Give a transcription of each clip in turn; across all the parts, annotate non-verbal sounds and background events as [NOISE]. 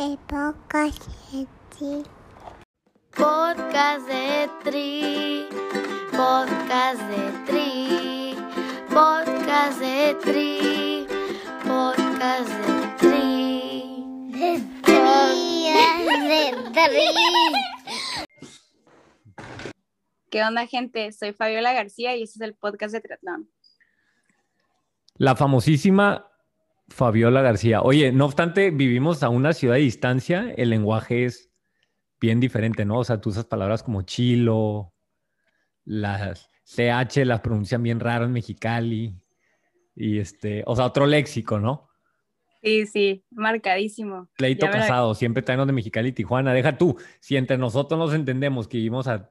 El podcast de Tri. Podcast de Tri. Podcast de Tri. Podcast de Tri. Podcast de Tri. De Tri. De Tri. ¿Qué onda, gente? Soy Fabiola García y este es el podcast de Triatlón. La famosísima Fabiola García. Oye, no obstante, vivimos a una ciudad de distancia, el lenguaje es bien diferente, ¿no? O sea, tú usas palabras como chilo, las CH las pronuncian bien raro en Mexicali, y este, o sea, otro léxico, ¿no? Sí, sí, marcadísimo. Pleito Ya casado, siempre traemos de Mexicali y Tijuana. Deja tú, si entre nosotros nos entendemos que vivimos a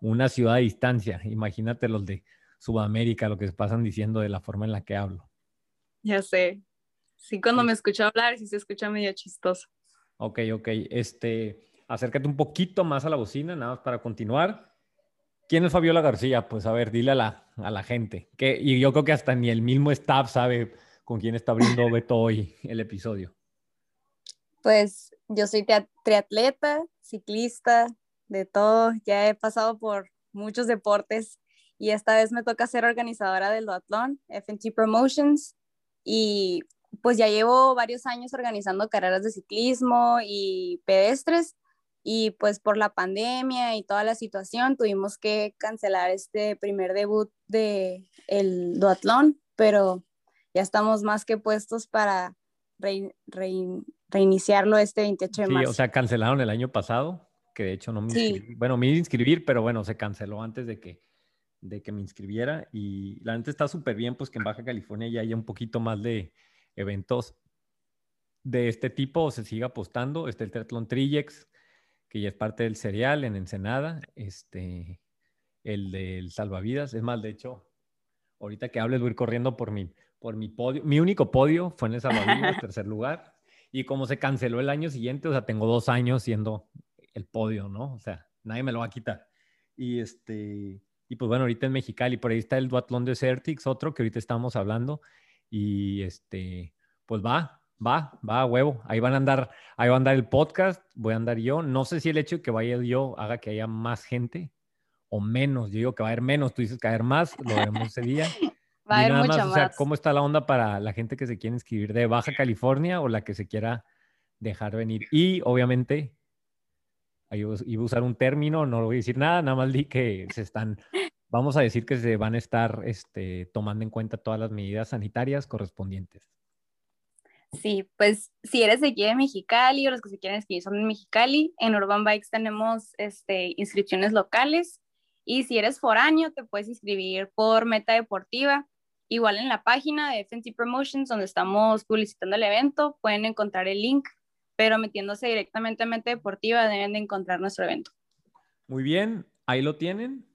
una ciudad de distancia, imagínate los de Sudamérica, lo que se pasan diciendo de la forma en la que hablo. Ya sé. Sí, cuando me escucho hablar, sí se escucha medio chistoso. Ok, ok. Este, acércate un poquito más a la bocina, nada más para continuar. ¿Quién es Fabiola García? Pues a ver, dile a la, a la gente. Que, y yo creo que hasta ni el mismo staff sabe con quién está abriendo [LAUGHS] Beto hoy el episodio. Pues yo soy triatleta, ciclista, de todo. Ya he pasado por muchos deportes y esta vez me toca ser organizadora del duatlón, FNT Promotions. Y pues ya llevo varios años organizando carreras de ciclismo y pedestres. Y pues por la pandemia y toda la situación tuvimos que cancelar este primer debut de el duatlón, pero ya estamos más que puestos para rein- rein- reiniciarlo este 28 de Sí, marzo. o sea, cancelaron el año pasado, que de hecho no me Sí. inscribí. Bueno, me iba a inscribir, pero bueno, se canceló antes de que, de que me inscribiera. Y la gente está súper bien, pues que en Baja California ya haya un poquito más de eventos de este tipo, se siga apostando. Está el Triathlon Trillex, que ya es parte del serial en Ensenada. Este, el del Salvavidas. Es más, de hecho, ahorita que hables voy a ir corriendo por mi, por mi podio. Mi único podio fue en el Salvavidas, [LAUGHS] tercer lugar. Y como se canceló el año siguiente, o sea, tengo dos años siendo el podio, ¿no? O sea, nadie me lo va a quitar. Y este, y pues bueno, ahorita en Mexicali, por ahí está el Duatlón de Certix, otro que ahorita estamos hablando. Y este, pues va, va, va a huevo. Ahí van a andar, ahí va a andar el podcast, voy a andar yo. No sé si el hecho de que vaya yo haga que haya más gente o menos. Yo digo que va a haber menos, tú dices que va a haber más, lo veremos ese día. [LAUGHS] Va a haber más, más. o sea, ¿cómo está la onda para la gente que se quiere inscribir de Baja California o la que se quiera dejar venir? Y obviamente, ahí iba a usar un término, no voy a decir nada, nada más di que se están, vamos a decir que se van a estar este, tomando en cuenta todas las medidas sanitarias correspondientes. Sí, pues si eres de aquí de Mexicali o los que se quieren inscribir son de Mexicali, en Urban Bikes tenemos este, inscripciones locales y si eres foráneo te puedes inscribir por Meta Deportiva. Igual en la página de FNT Promotions donde estamos publicitando el evento pueden encontrar el link, pero metiéndose directamente a Meta Deportiva deben de encontrar nuestro evento. Muy bien, ahí lo tienen.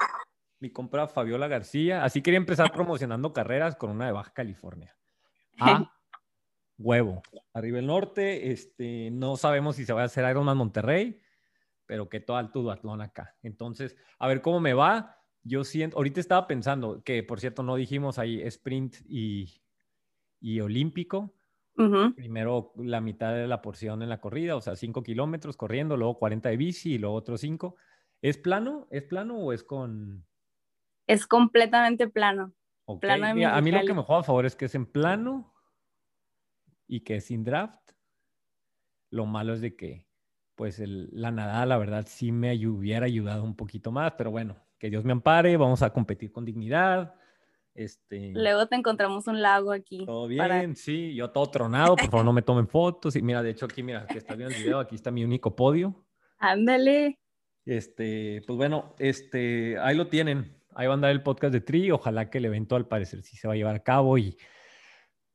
Mi compra Fabiola García. Así quería empezar promocionando carreras con una de Baja California. A [LAUGHS] huevo. Arriba el norte, este, no sabemos si se va a hacer Ironman Monterrey, pero que todo alto duatlón acá. Entonces, a ver cómo me va. Yo siento, ahorita estaba pensando que, por cierto, no dijimos ahí sprint y, y olímpico. Primero la mitad de la porción en la corrida, o sea, 5 kilómetros corriendo, luego 40 de bici y luego otros 5. ¿Es plano? ¿Es plano o es con...? Es completamente plano. Ok, Plano mira, a mí lo que me juega a favor es que es en plano y que es sin draft. Lo malo es de que, pues, el- la nadada, la verdad, sí me hubiera ayudado un poquito más, pero bueno, que Dios me ampare, vamos a competir con dignidad. Este, Luego te encontramos un lago aquí. todo bien, para- sí, yo todo tronado, por favor no me tomen fotos. Y mira, de hecho aquí, mira, que estás viendo el video, aquí está mi único podio. Ándale. Este, pues bueno, este, ahí lo tienen. Ahí va a andar el podcast de Tri. Ojalá que el evento al parecer sí se va a llevar a cabo y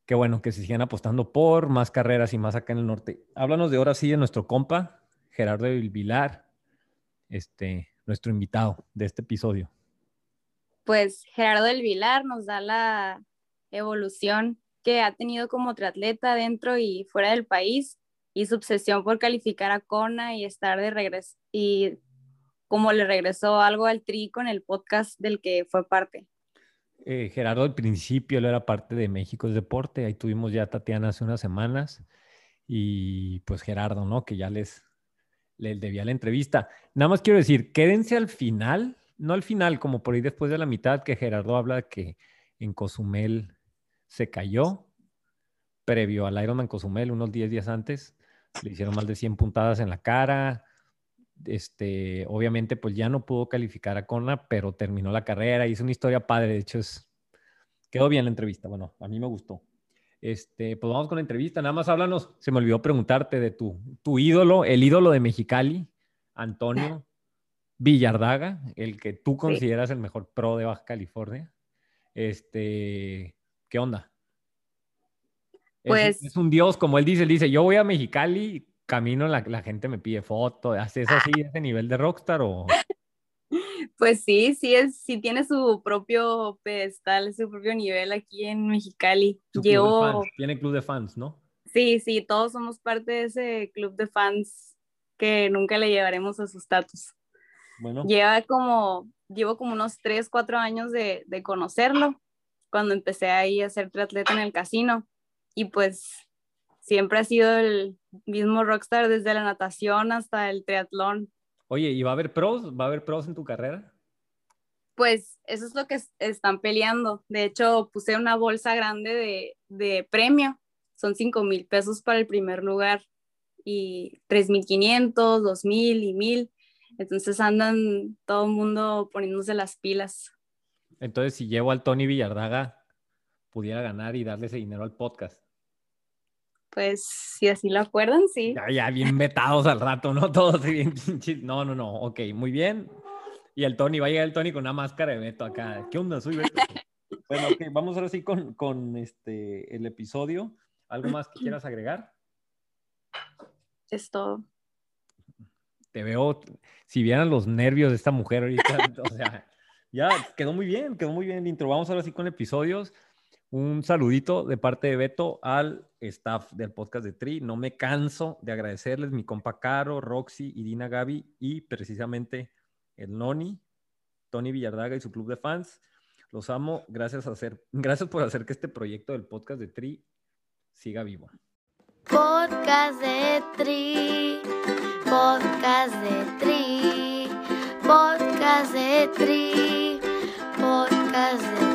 qué bueno que se sigan apostando por más carreras y más acá en el norte. Háblanos de ahora sí de nuestro compa, Gerardo del Vilar, este, nuestro invitado de este episodio. pues Gerardo del Vilar nos da la evolución que ha tenido como triatleta dentro y fuera del país y su obsesión por calificar a Kona y estar de regreso y como le regresó algo al tri con el podcast del que fue parte. Eh, Gerardo al principio él era parte de México es Deporte, ahí tuvimos ya a Tatiana hace unas semanas y pues Gerardo, ¿no? Que ya les, les debía la entrevista. Nada más quiero decir, quédense al final, no al final, como por ahí después de la mitad, que Gerardo habla que en Cozumel se cayó, previo al Ironman Cozumel, unos 10 días antes, le hicieron más de 100 puntadas en la cara. Este, obviamente, pues ya no pudo calificar a Kona, pero terminó la carrera, hizo una historia padre, de hecho, es, quedó bien la entrevista, bueno, a mí me gustó. Este, pues vamos con la entrevista. Nada más háblanos. Se me olvidó preguntarte de tu, tu ídolo, el ídolo de Mexicali, Antonio Villardaga, el que tú consideras el mejor pro de Baja California. Este, ¿qué onda? Pues es, un dios, como él dice, él dice, yo voy a Mexicali, camino, la, la gente me pide foto, ¿haces así ese nivel de rockstar o...? [LAUGHS] Pues sí, sí, es, sí tiene su propio pedestal, su propio nivel aquí en Mexicali. Llevo... Tiene club de fans, ¿no? Sí, sí, todos somos parte de ese club de fans que nunca le llevaremos a su estatus. Bueno. Lleva como, llevo como unos 3, 4 años de, de conocerlo, cuando empecé ahí a ser triatleta en el casino. Y pues siempre ha sido el mismo rockstar desde la natación hasta el triatlón. Oye, ¿y va a haber pros? ¿Va a haber pros en tu carrera? Pues eso es lo que están peleando. De hecho, puse una bolsa grande de, de premio. Son 5 mil pesos para el primer lugar y 3.500, 2.000 y 1.000. Entonces andan todo el mundo poniéndose las pilas. Entonces, si llevo al Tony Villardaga, pudiera ganar y darle ese dinero al podcast. Pues si así lo acuerdan, sí. Ya, ya bien metados al rato, ¿no? [LAUGHS] Todos bien No, no, no. Ok, muy bien. Y el Tony, va a llegar el Tony con una máscara de Beto acá. ¿Qué onda? Soy Beto. [LAUGHS] bueno, ok, vamos ahora sí con, con este, el episodio. ¿Algo más que quieras agregar? Es todo. Te veo, si vieran los nervios de esta mujer ahorita, [LAUGHS] o sea, ya quedó muy bien, quedó muy bien el intro. Vamos ahora sí con episodios. Un saludito de parte de Beto al staff del podcast de Tri. No me canso de agradecerles, mi compa Caro, Roxy, Irina Gaby y precisamente el Noni, Tony Villardaga y su club de fans. Los amo. Gracias, hacer, [LAUGHS] gracias por hacer que este proyecto del podcast de Tri siga vivo. Podcast de Tri, podcast de Tri, podcast de Tri, podcast de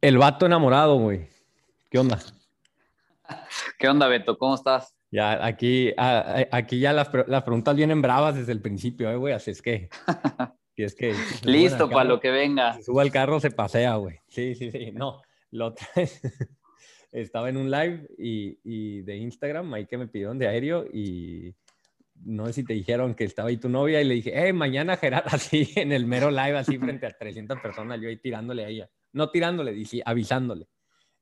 El vato enamorado, güey. ¿Qué onda? ¿Qué onda, Beto? ¿Cómo estás? Ya, aquí, aquí ya las, preguntas vienen bravas desde el principio, ¿eh, güey. Así es que. [LAUGHS] es que Listo para lo que venga. Se sube al carro, se pasea, güey. Sí, sí, sí. No, lo [LAUGHS] Estaba en un live y, y, de Instagram, ahí que me pidieron de aéreo y no sé si te dijeron que estaba ahí tu novia y le dije, eh, mañana Gerard, [LAUGHS] así en el mero live, así frente a 300 personas, yo ahí tirándole a ella. No tirándole, dije, avisándole.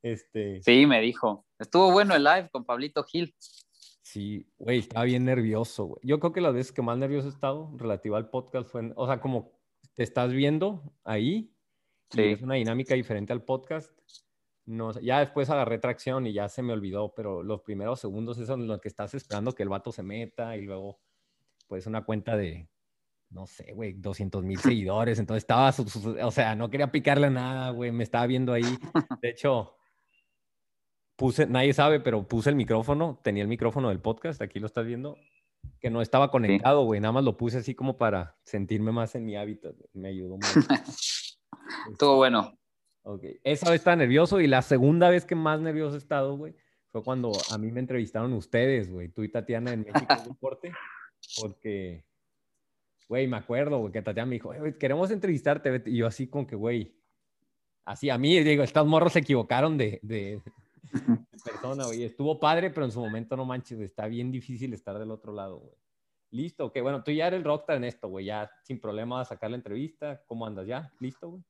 Este... Sí, me dijo. Estuvo bueno el live con Pablito Gil. Sí, güey, estaba bien nervioso, güey. Yo creo que las veces que más nervioso he estado relativo al podcast fue, o sea, como te estás viendo ahí, sí. es una dinámica diferente al podcast no, ya después agarré tracción y ya se me olvidó, pero los primeros segundos es en lo que estás esperando que el vato se meta y luego, pues, una cuenta de, no sé, güey, 200 mil [LAUGHS] seguidores. Entonces estaba, o sea, no quería picarle nada, güey, me estaba viendo ahí. De hecho, puse, nadie sabe, pero puse el micrófono, tenía el micrófono del podcast, aquí lo estás viendo, que no estaba conectado, güey, nada más lo puse así como para sentirme más en mi hábitat, me ayudó mucho. [LAUGHS] Estuvo bueno. Ok, esa vez estaba nervioso y la segunda vez que más nervioso he estado, güey, fue cuando a mí me entrevistaron ustedes, güey, tú y Tatiana en México Deporte, porque, güey, me acuerdo, güey, que Tatiana me dijo, queremos entrevistarte, y yo así como que, güey, así a mí, digo, estos morros se equivocaron de, persona, güey, estuvo padre, pero en su momento no manches, está bien difícil estar del otro lado, güey. Listo, ok, bueno, tú ya eres el rockstar en esto, güey, ya sin problema vas a sacar la entrevista, ¿cómo andas ya? ¿Listo, güey?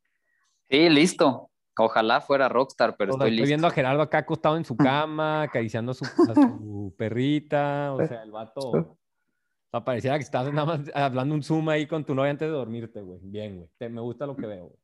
Sí, listo. Ojalá fuera Rockstar, pero estoy, estoy viendo a Gerardo acá acostado en su cama, acariciando a su, perrita. O sea, el vato. O sea, pareciera que estás nada más hablando un zoom ahí con tu novia antes de dormirte, güey. Bien, güey. Me gusta lo que veo, güey.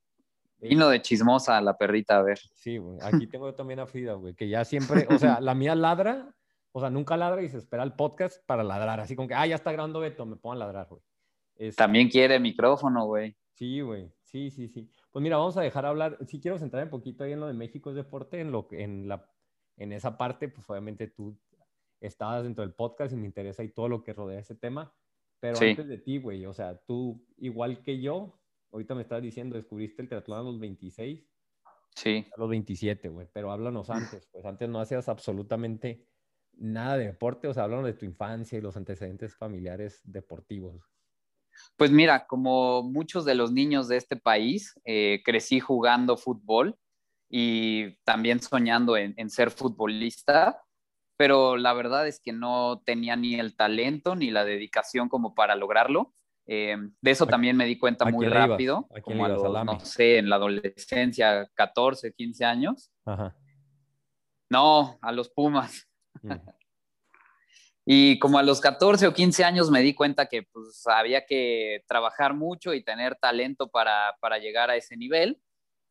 Vino de chismosa la perrita, a ver. Sí, güey. Aquí tengo también a Frida, güey, que ya siempre, o sea, la mía ladra, o sea, nunca ladra y se espera el podcast para ladrar. Así como que, ah, ya está grabando Beto, me pongo a ladrar, güey. También quiere micrófono, güey. Sí, güey. Sí, sí, sí. Pues mira, vamos a dejar hablar. Si quiero centrar un poquito ahí en lo de México es deporte, en lo en la en esa parte, pues obviamente tú estabas dentro del podcast y me interesa y todo lo que rodea ese tema. Pero Sí. antes de ti, güey, o sea, tú igual que yo, ahorita me estás diciendo, descubriste el triatlón a los 26, Sí. a los 27, güey, pero háblanos antes, pues antes no hacías absolutamente nada de deporte, o sea, háblanos de tu infancia y los antecedentes familiares deportivos. Pues mira, como muchos de los niños de este país, eh, crecí jugando fútbol y también soñando en, en ser futbolista, pero la verdad es que no tenía ni el talento ni la dedicación como para lograrlo. Eh, de eso ¿A- también me di cuenta a muy rápido, ¿A quién como a los, AME? no sé, en la adolescencia, 14, 15 años. Ajá. No, a los Pumas. Mm. [LAUGHS] Y como a los 14 o 15 años me di cuenta que pues había que trabajar mucho y tener talento para, para llegar a ese nivel.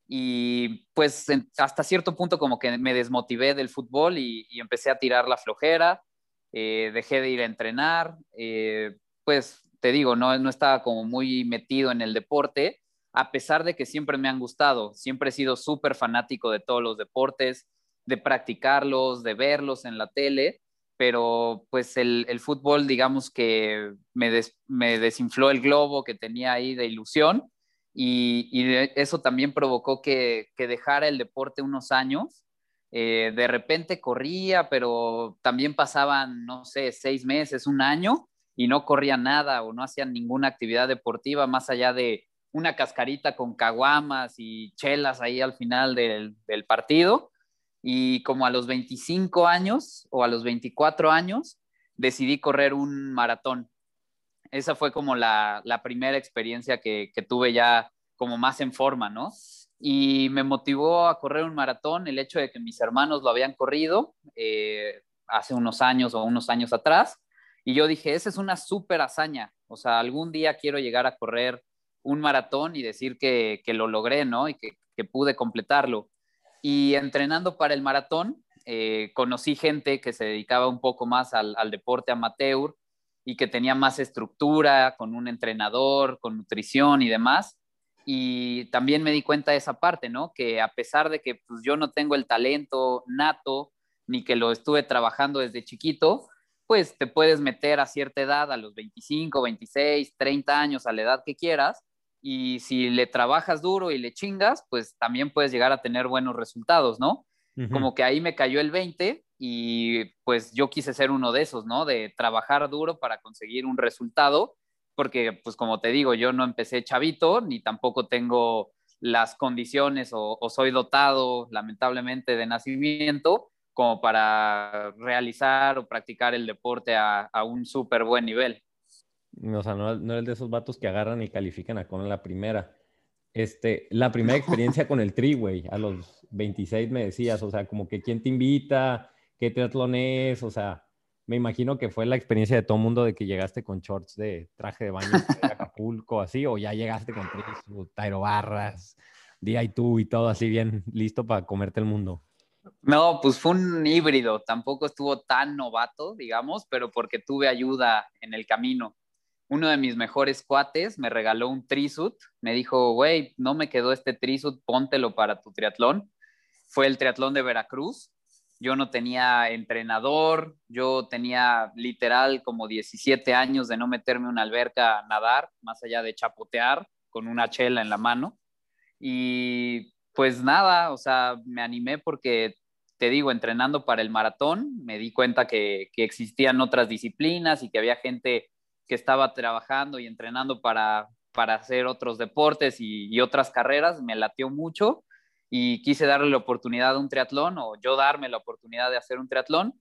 Y pues hasta cierto punto como que me desmotivé del fútbol y, y empecé a tirar la flojera, eh, dejé de ir a entrenar, eh, pues te digo, no, no estaba como muy metido en el deporte, a pesar de que siempre me han gustado, siempre he sido súper fanático de todos los deportes, de practicarlos, de verlos en la tele, pero pues el, fútbol, digamos que me, des- me desinfló el globo que tenía ahí de ilusión y, eso también provocó que, dejara el deporte unos años. Eh, de repente corría, pero también pasaban, no sé, seis meses, un año y no corría nada o no hacían ninguna actividad deportiva más allá de una cascarita con caguamas y chelas ahí al final del partido y como a los 25 años o a los 24 años decidí correr un maratón. Esa fue como la, la primera experiencia que, que, tuve ya como más en forma, ¿no? Y me motivó a correr un maratón el hecho de que mis hermanos lo habían corrido eh, hace unos años o unos años atrás. Y yo dije, esa es una súper hazaña. O sea, algún día quiero llegar a correr un maratón y decir que, que lo logré, ¿no? Y que, que pude completarlo. Y entrenando para el maratón, eh, conocí gente que se dedicaba un poco más al, al, deporte amateur y que tenía más estructura, con un entrenador, con nutrición y demás. Y también me di cuenta de esa parte, ¿no? Que a pesar de que pues, yo no tengo el talento nato, ni que lo estuve trabajando desde chiquito, pues te puedes meter a cierta edad, a los 25, 26, 30 años, a la edad que quieras, y si le trabajas duro y le chingas, pues también puedes llegar a tener buenos resultados, ¿no? Uh -huh. Como que ahí me cayó el 20 y pues yo quise ser uno de esos, ¿no? De trabajar duro para conseguir un resultado, porque pues como te digo, yo no empecé chavito, ni tampoco tengo las condiciones o, o soy dotado lamentablemente de nacimiento como para realizar o practicar el deporte a, a un súper buen nivel. O sea, no, no es de esos vatos que agarran y califican a con la primera. Este, la primera experiencia con el tri, güey, a los [LAUGHS] 26 me decías, o sea, como que quién te invita, qué triatlón es, o sea, me imagino que fue la experiencia de todo mundo de que llegaste con shorts de traje de baño de Acapulco, así, o ya llegaste con Tairo Barras, DI2 y todo así bien listo para comerte el mundo. No, pues fue un híbrido, tampoco estuvo tan novato, digamos, pero porque tuve ayuda en el camino uno de mis mejores cuates me regaló un trisuit, me dijo, güey, no me quedó este trisuit, póntelo para tu triatlón. Fue el triatlón de Veracruz. Yo no tenía entrenador, yo tenía literal como 17 años de no meterme una alberca a nadar, más allá de chapotear con una chela en la mano. Y pues nada, o sea, me animé porque, te digo, entrenando para el maratón, me di cuenta que existían otras disciplinas y que había gente que estaba trabajando y entrenando para, para hacer otros deportes y, otras carreras, me latió mucho y quise darle la oportunidad a un triatlón o yo darme la oportunidad de hacer un triatlón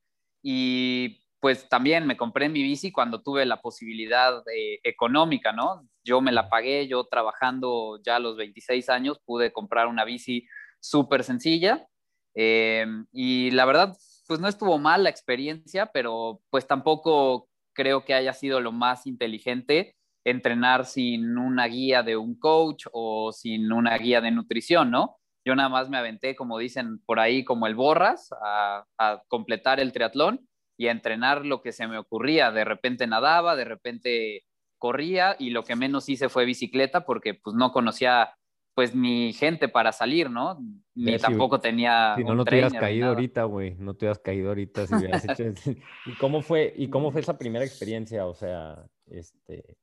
y pues también me compré mi bici cuando tuve la posibilidad eh, económica, ¿no? Yo me la pagué, yo trabajando ya a los 26 años pude comprar una bici súper sencilla eh, y la verdad pues no estuvo mal la experiencia, pero pues tampoco creo que haya sido lo más inteligente entrenar sin una guía de un coach o sin una guía de nutrición, ¿no? Yo nada más me aventé, como dicen por ahí, como el borras, a, completar el triatlón y a entrenar lo que se me ocurría. De repente nadaba, de repente corría y lo que menos hice fue bicicleta porque pues no conocía pues ni gente para salir, ¿no? Ni tampoco tenía. Si no, un no te hubieras caído ahorita, güey. No te hubieras caído ahorita si hubieras hecho eso. [LAUGHS] ¿Y cómo fue, y cómo fue esa primera experiencia? O sea, este,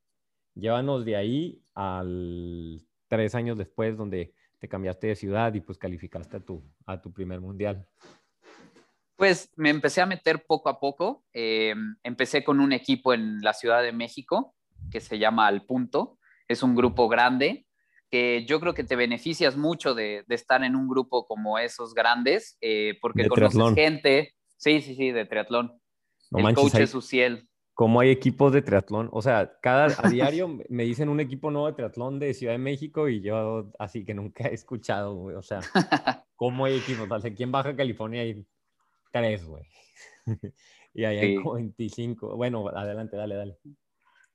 llévanos de ahí al tres años después, donde te cambiaste de ciudad y pues calificaste a tu, a tu primer mundial. Pues me empecé a meter poco a poco. Eh, empecé con un equipo en la Ciudad de México que se llama Al Punto. Es un grupo grande que yo creo que te beneficias mucho de, de estar en un grupo como esos grandes eh, porque De conoces triatlón. gente. Sí, sí, sí, de triatlón. No El manches, coach hay- es Uciel. ¿Cómo hay equipos de triatlón? O sea, cada a [LAUGHS] diario me- dicen un equipo nuevo de triatlón de Ciudad de México y yo así que nunca he escuchado, güey. O sea, [LAUGHS] ¿cómo hay equipos? O sea, aquí en Baja California hay tres, güey. [LAUGHS] Y allá hay Sí. como 25. Bueno, adelante, dale, dale.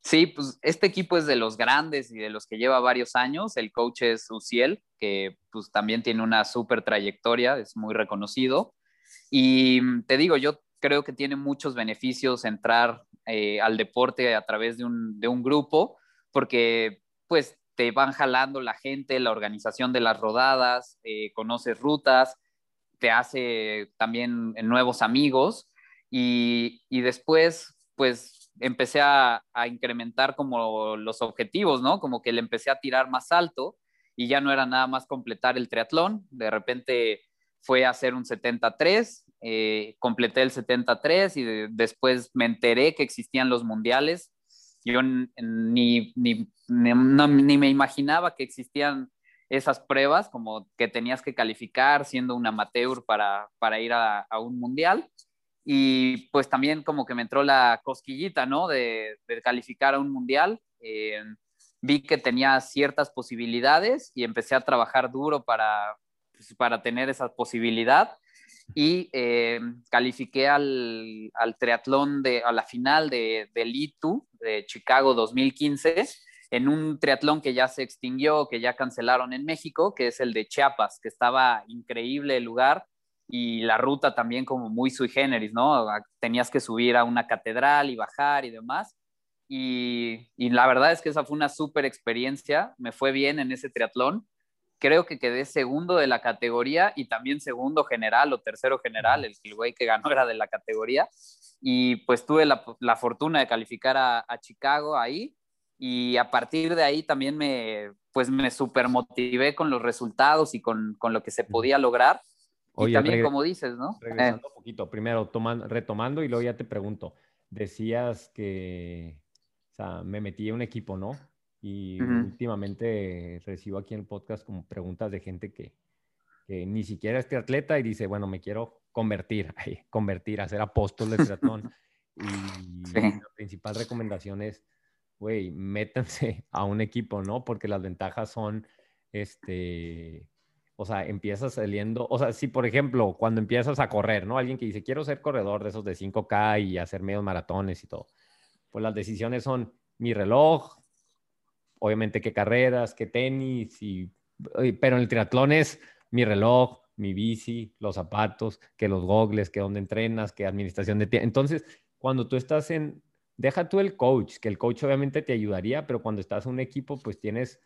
Sí, pues este equipo es de los grandes y de los que lleva varios años. El coach es Uciel, que pues también tiene una súper trayectoria, es muy reconocido. Y mm, te digo, yo creo que tiene muchos beneficios entrar eh, al deporte a través de un, de un grupo, porque pues te van jalando la gente, la organización de las rodadas, eh, conoces rutas, te hace también nuevos amigos y, y después pues empecé a, a incrementar como los objetivos, ¿no? Como que le empecé a tirar más alto y ya no era nada más completar el triatlón, de repente fue a hacer un 73, eh, completé el 73 y de- después me enteré que existían los mundiales. Yo ni, ni, ni, no- ni me imaginaba que existían esas pruebas, como que tenías que calificar siendo un amateur para, para ir a, a un mundial. Y pues también como que me entró la cosquillita, ¿no? De, calificar a un mundial. Eh, vi que tenía ciertas posibilidades y empecé a trabajar duro para, pues, para tener esa posibilidad. Y eh, califiqué al, al triatlón, de, a la final de, del ITU de Chicago 2015 en un triatlón que ya se extinguió, que ya cancelaron en México, que es el de Chiapas, que estaba increíble el lugar y la ruta también como muy sui generis, ¿no? Tenías que subir a una catedral y bajar y demás. Y, y la verdad es que esa fue una súper experiencia, me fue bien en ese triatlón. Creo que quedé segundo de la categoría y también segundo general o tercero general, el, el güey que ganó [LAUGHS] era de la categoría. Y pues tuve la, la fortuna de calificar a, a Chicago ahí y a partir de ahí también me, pues me super motivé con los resultados y con, con lo que se podía lograr. Oye, y también, como dices, ¿no? Eh, Regresando un poquito, primero toman- retomando y luego ya te pregunto, decías que, o sea, me metí en un equipo, ¿no? Y últimamente recibo aquí en el podcast como preguntas de gente que, que ni siquiera es triatleta y dice, bueno, me quiero convertir, convertir, hacer apóstol de triatlón. [LAUGHS] y Sí. la principal recomendación es, güey, métanse a un equipo, ¿no? Porque las ventajas son, este, o sea, empiezas saliendo, o sea, si por ejemplo, cuando empiezas a correr, ¿no? Alguien que dice, quiero ser corredor de esos de 5K y hacer medios maratones y todo, pues las decisiones son mi reloj, obviamente qué carreras, qué tenis, y, pero en el triatlón es mi reloj, mi bici, los zapatos, que los gogles, que dónde entrenas, que administración de tiempo. Entonces, cuando tú estás en, deja tú el coach, que el coach obviamente te ayudaría, pero cuando estás en un equipo, pues tienes,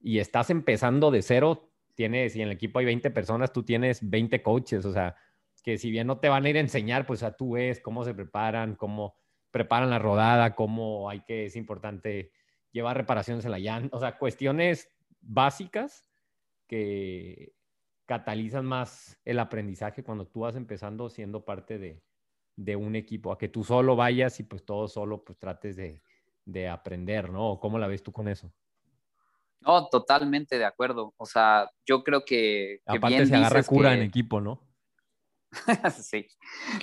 y estás empezando de cero, tienes, y en el equipo hay 20 personas, tú tienes 20 coaches, o sea, que si bien no te van a ir a enseñar, pues a tú ves cómo se preparan, cómo preparan la rodada, cómo hay que, es importante llevar reparaciones en la llanta, o sea, cuestiones básicas que catalizan más el aprendizaje cuando tú vas empezando siendo parte de, de un equipo, a que tú solo vayas y pues todo solo pues trates de, de aprender, ¿no? ¿Cómo la ves tú con eso? No, totalmente de acuerdo. O sea, yo creo que. que Aparte bien se agarra cura que- en equipo, ¿no? [LAUGHS] sí.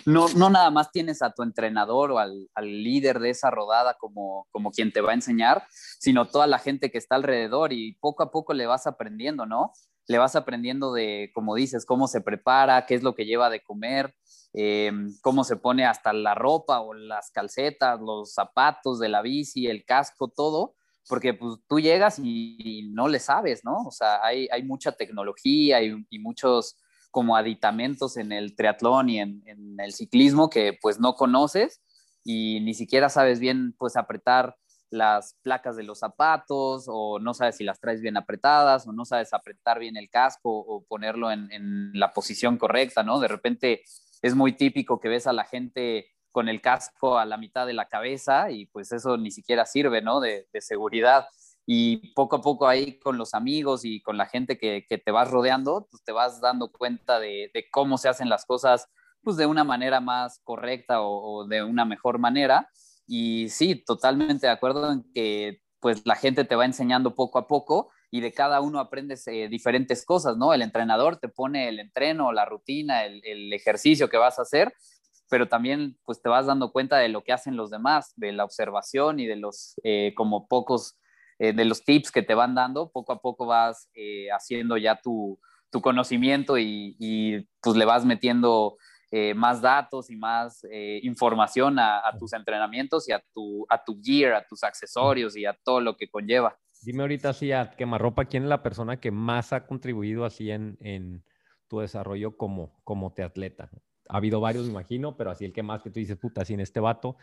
No, no nada más tienes a tu entrenador o al, al líder de esa rodada como, como quien te va a enseñar, sino toda la gente que está alrededor y poco a poco le vas aprendiendo, ¿no? Le vas aprendiendo de, como dices, cómo se prepara, qué es lo que lleva de comer, eh, cómo se pone hasta la ropa o las calcetas, los zapatos de la bici, el casco, todo, porque pues tú llegas y, no le sabes, ¿no? O sea, hay, hay mucha tecnología y, muchos como aditamentos en el triatlón y en, el ciclismo que pues no conoces y ni siquiera sabes bien pues apretar las placas de los zapatos o no sabes si las traes bien apretadas o no sabes apretar bien el casco o ponerlo en la posición correcta, ¿no? De repente es muy típico que ves a la gente con el casco a la mitad de la cabeza y pues eso ni siquiera sirve, ¿no? De, seguridad. Y poco a poco ahí con los amigos y con la gente que, que te vas rodeando, pues te vas dando cuenta de, de, cómo se hacen las cosas pues de una manera más correcta o, de una mejor manera. Y sí, totalmente de acuerdo en que pues la gente te va enseñando poco a poco y de cada uno aprendes eh, diferentes cosas, ¿no? El entrenador te pone el entreno, la rutina, el, ejercicio que vas a hacer, pero también pues te vas dando cuenta de lo que hacen los demás, de la observación y de los eh, como pocos, eh, de los tips que te van dando, poco a poco vas eh, haciendo ya tu, tu conocimiento y, y, pues le vas metiendo más datos y más información a, a, tus entrenamientos y a tu, a tu gear, a tus accesorios y a todo lo que conlleva. Dime ahorita así a quemarropa, ¿quién es la persona que más ha contribuido así en, en tu desarrollo como, como te atleta? Ha habido varios, me imagino, pero así el que más que tú dices, puta, sin este vato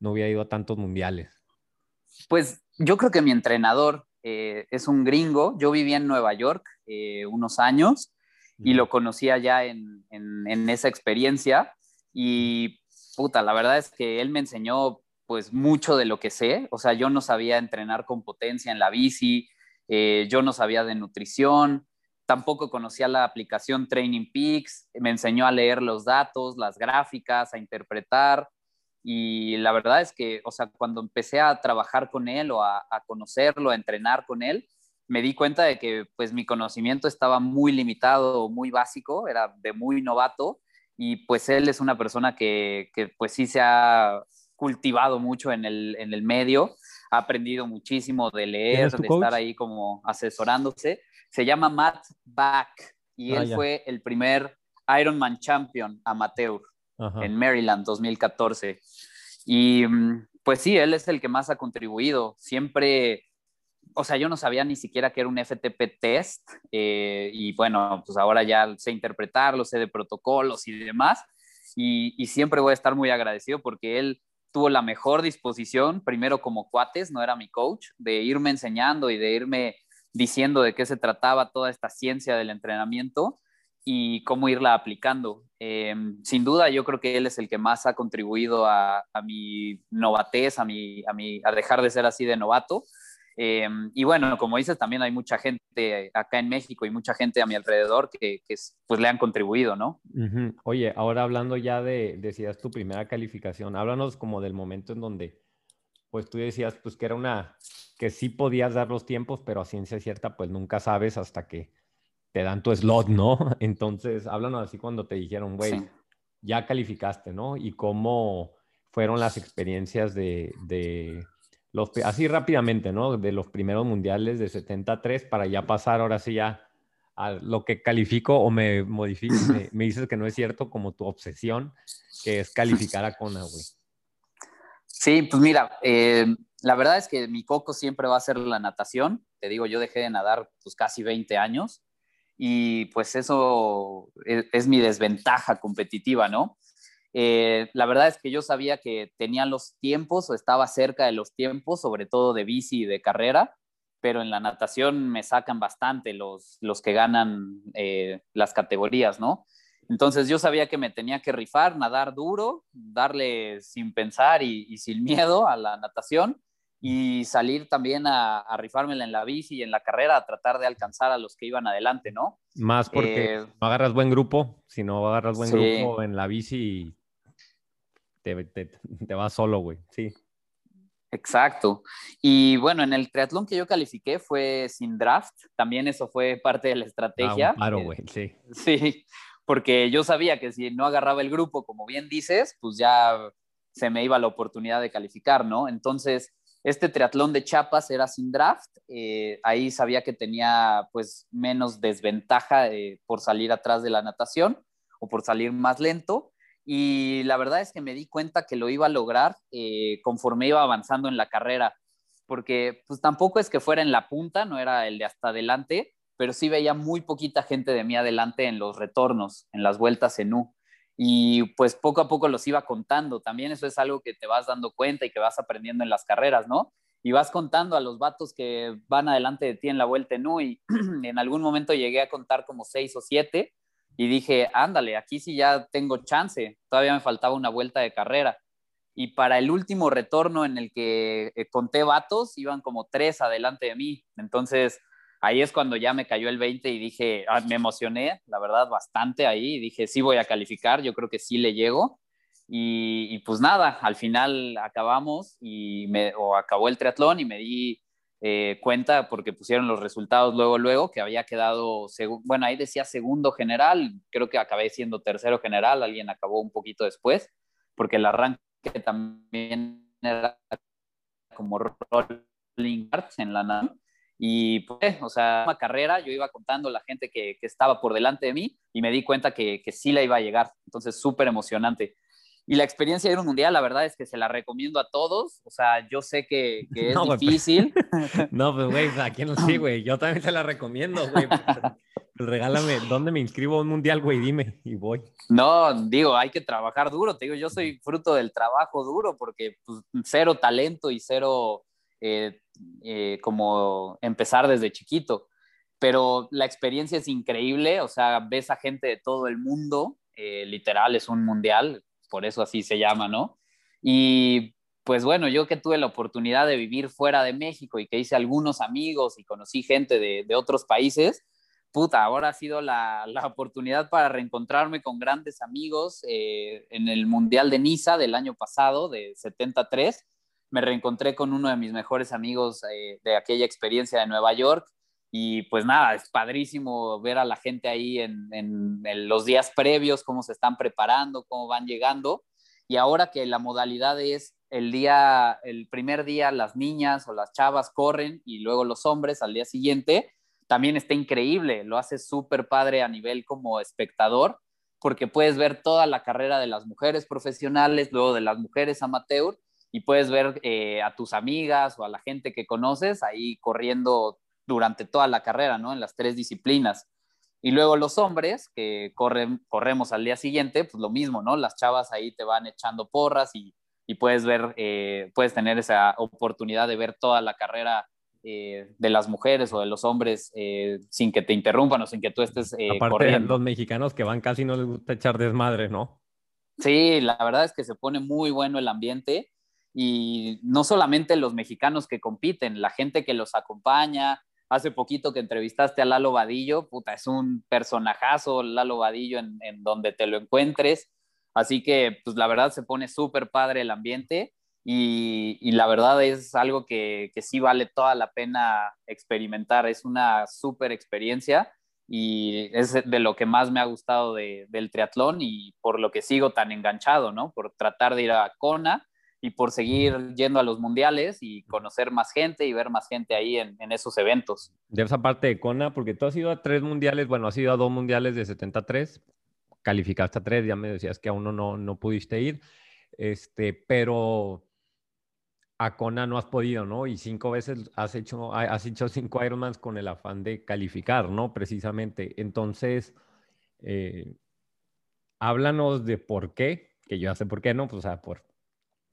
no hubiera ido a tantos mundiales. Pues yo creo que mi entrenador eh, es un gringo. Yo vivía en Nueva York eh, unos años y lo conocía ya en, en, en, esa experiencia. Y puta, la verdad es que él me enseñó pues mucho de lo que sé. O sea, yo no sabía entrenar con potencia en la bici, eh, yo no sabía de nutrición, tampoco conocía la aplicación Training Peaks, me enseñó a leer los datos, las gráficas, a interpretar. Y la verdad es que, o sea, cuando empecé a trabajar con él o a, a conocerlo, a entrenar con él, me di cuenta de que pues mi conocimiento estaba muy limitado, muy básico, era de muy novato y pues él es una persona que, que pues sí se ha cultivado mucho en el, en el medio, ha aprendido muchísimo de leer, de coach? estar ahí como asesorándose. Se llama Matt Back y ah, él ya. fue el primer Ironman Champion amateur Ajá. en Maryland 2014. Y pues sí, él es el que más ha contribuido. Siempre, o sea, yo no sabía ni siquiera que era un FTP test eh, y bueno, pues ahora ya sé interpretarlo, sé de protocolos y demás. Y, y, siempre voy a estar muy agradecido porque él tuvo la mejor disposición, primero como cuates, no era mi coach, de irme enseñando y de irme diciendo de qué se trataba toda esta ciencia del entrenamiento y cómo irla aplicando. Eh, sin duda, yo creo que él es el que más ha contribuido a, mi novatez, a, mi, a, mi, a dejar de ser así de novato. Eh, y bueno, como dices, también hay mucha gente acá en México y mucha gente a mi alrededor que, pues le han contribuido, ¿no? Oye, ahora hablando ya de, decías tu primera calificación, háblanos como del momento en donde, pues tú decías, pues que era una, que sí podías dar los tiempos, pero a ciencia cierta, pues nunca sabes hasta que te dan tu slot, ¿no? [LAUGHS] Entonces, háblanos así cuando te dijeron, güey, sí. ya calificaste, ¿no? Y cómo fueron las experiencias de, de los, así rápidamente, ¿no? De los primeros mundiales de 73 para ya pasar ahora sí ya a lo que califico o me modifico, me, [LAUGHS] me, dices que no es cierto, como tu obsesión, que es calificar a Kona, güey. Sí, pues mira, eh, la verdad es que mi coco siempre va a ser la natación. Te digo, yo dejé de nadar pues casi 20 años y pues eso es, es mi desventaja competitiva, ¿no? Eh, la verdad es que yo sabía que tenía los tiempos o estaba cerca de los tiempos, sobre todo de bici y de carrera, pero en la natación me sacan bastante los, los que ganan eh, las categorías, ¿no? Entonces yo sabía que me tenía que rifar, nadar duro, darle sin pensar y, y sin [LAUGHS] miedo a la natación y salir también a, a, rifármela en la bici y en la carrera a tratar de alcanzar a los que iban adelante, ¿no? Más porque eh, no agarras buen grupo, si no agarras buen sí. grupo en la bici te, te, te vas solo, güey, sí. Exacto. Y bueno, en el triatlón que yo califiqué fue sin draft, también eso fue parte de la estrategia. Ah, claro, güey, sí. [LAUGHS] Sí, porque yo sabía que si no agarraba el grupo, como bien dices, pues ya se me iba la oportunidad de calificar, ¿no? Entonces, este triatlón de Chiapas era sin draft, eh, ahí sabía que tenía pues menos desventaja eh, por salir atrás de la natación o por salir más lento, y la verdad es que me di cuenta que lo iba a lograr eh, conforme iba avanzando en la carrera, porque pues tampoco es que fuera en la punta, no era el de hasta adelante, pero sí veía muy poquita gente de mí adelante en los retornos, en las vueltas en U. Y pues poco a poco los iba contando. También eso es algo que te vas dando cuenta y que vas aprendiendo en las carreras, ¿no? y vas contando a los vatos que van adelante de ti en la vuelta en U y [CLEARS THROAT] en algún momento llegué a contar como seis o siete y dije, ándale, aquí sí ya tengo chance, todavía me faltaba una vuelta de carrera. Y para el último retorno en el que eh, conté vatos, iban como tres adelante de mí. Entonces, ahí es cuando ya me cayó el 20 y dije, ah, me emocioné, la verdad, bastante ahí. Y dije, sí voy a calificar, yo creo que sí le llego. Y, pues nada, al final acabamos y me, o acabó el triatlón y me di eh, cuenta porque pusieron los resultados luego, luego, que había quedado, bueno, ahí decía segundo general, creo que acabé siendo tercero general, alguien acabó un poquito después, porque el arranque también era como rolling en la NAM. Y pues, o sea, una carrera, yo iba contando la gente que, que, estaba por delante de mí y me di cuenta que, que sí la iba a llegar. Entonces, súper emocionante. Y la experiencia de ir a un mundial, la verdad es que se la recomiendo a todos. O sea, yo sé que, que [LAUGHS] es No, güey, difícil. [LAUGHS] No, pues, güey, ¿a quién no sí, güey? Yo también te la recomiendo, güey. [LAUGHS] Pues, regálame, ¿dónde me inscribo a un mundial, güey? Dime y voy. No, digo, hay que trabajar duro. Te digo, yo soy fruto del trabajo duro porque pues, cero talento y cero eh, eh, como empezar desde chiquito. Pero la experiencia es increíble. O sea, ves a gente de todo el mundo. Eh, literal, es un mundial por eso así se llama, ¿no? Y pues bueno, yo que tuve la oportunidad de vivir fuera de México y que hice algunos amigos y conocí gente de, otros países, puta, ahora ha sido la, la, oportunidad para reencontrarme con grandes amigos eh, en el Mundial de Niza del año pasado, de 73. Me reencontré con uno de mis mejores amigos eh, de aquella experiencia de Nueva York y pues nada, es padrísimo ver a la gente ahí en, los días previos, cómo se están preparando, cómo van llegando. Y ahora que la modalidad es el día, el primer día las niñas o las chavas corren y luego los hombres al día siguiente, también está increíble, lo hace súper padre a nivel como espectador, porque puedes ver toda la carrera de las mujeres profesionales, luego de las mujeres amateur, y puedes ver eh, a tus amigas o a la gente que conoces ahí corriendo durante toda la carrera, ¿no? En las tres disciplinas. Y luego los hombres que corren, corremos al día siguiente, pues lo mismo, ¿no? Las chavas ahí te van echando porras y, y puedes ver, eh, puedes tener esa oportunidad de ver toda la carrera eh, de las mujeres o de los hombres eh, sin que te interrumpan o sin que tú estés eh, Aparte, corriendo. los mexicanos que van casi no les gusta echar desmadre, ¿no? Sí, la verdad es que se pone muy bueno el ambiente y no solamente los mexicanos que compiten, la gente que los acompaña, hace poquito que entrevistaste a Lalo Vadillo, puta, es un personajazo Lalo Vadillo en, en donde te lo encuentres. Así que, pues la verdad se pone súper padre el ambiente y, y, la verdad es algo que, que, sí vale toda la pena experimentar. Es una súper experiencia y es de lo que más me ha gustado de, del triatlón y por lo que sigo tan enganchado, ¿no? Por tratar de ir a Kona y por seguir yendo a los mundiales y conocer más gente y ver más gente ahí en, en, esos eventos. De esa parte de Kona, porque tú has ido a tres mundiales, bueno, has ido a dos mundiales de 73, calificaste a tres, ya me decías que a uno no, no pudiste ir, este, pero a Kona no has podido, ¿no? Y cinco veces has hecho, has hecho cinco Ironmans con el afán de calificar, ¿no? Precisamente. Entonces, eh, háblanos de por qué, que yo ya sé por qué, ¿no? Pues, o sea, por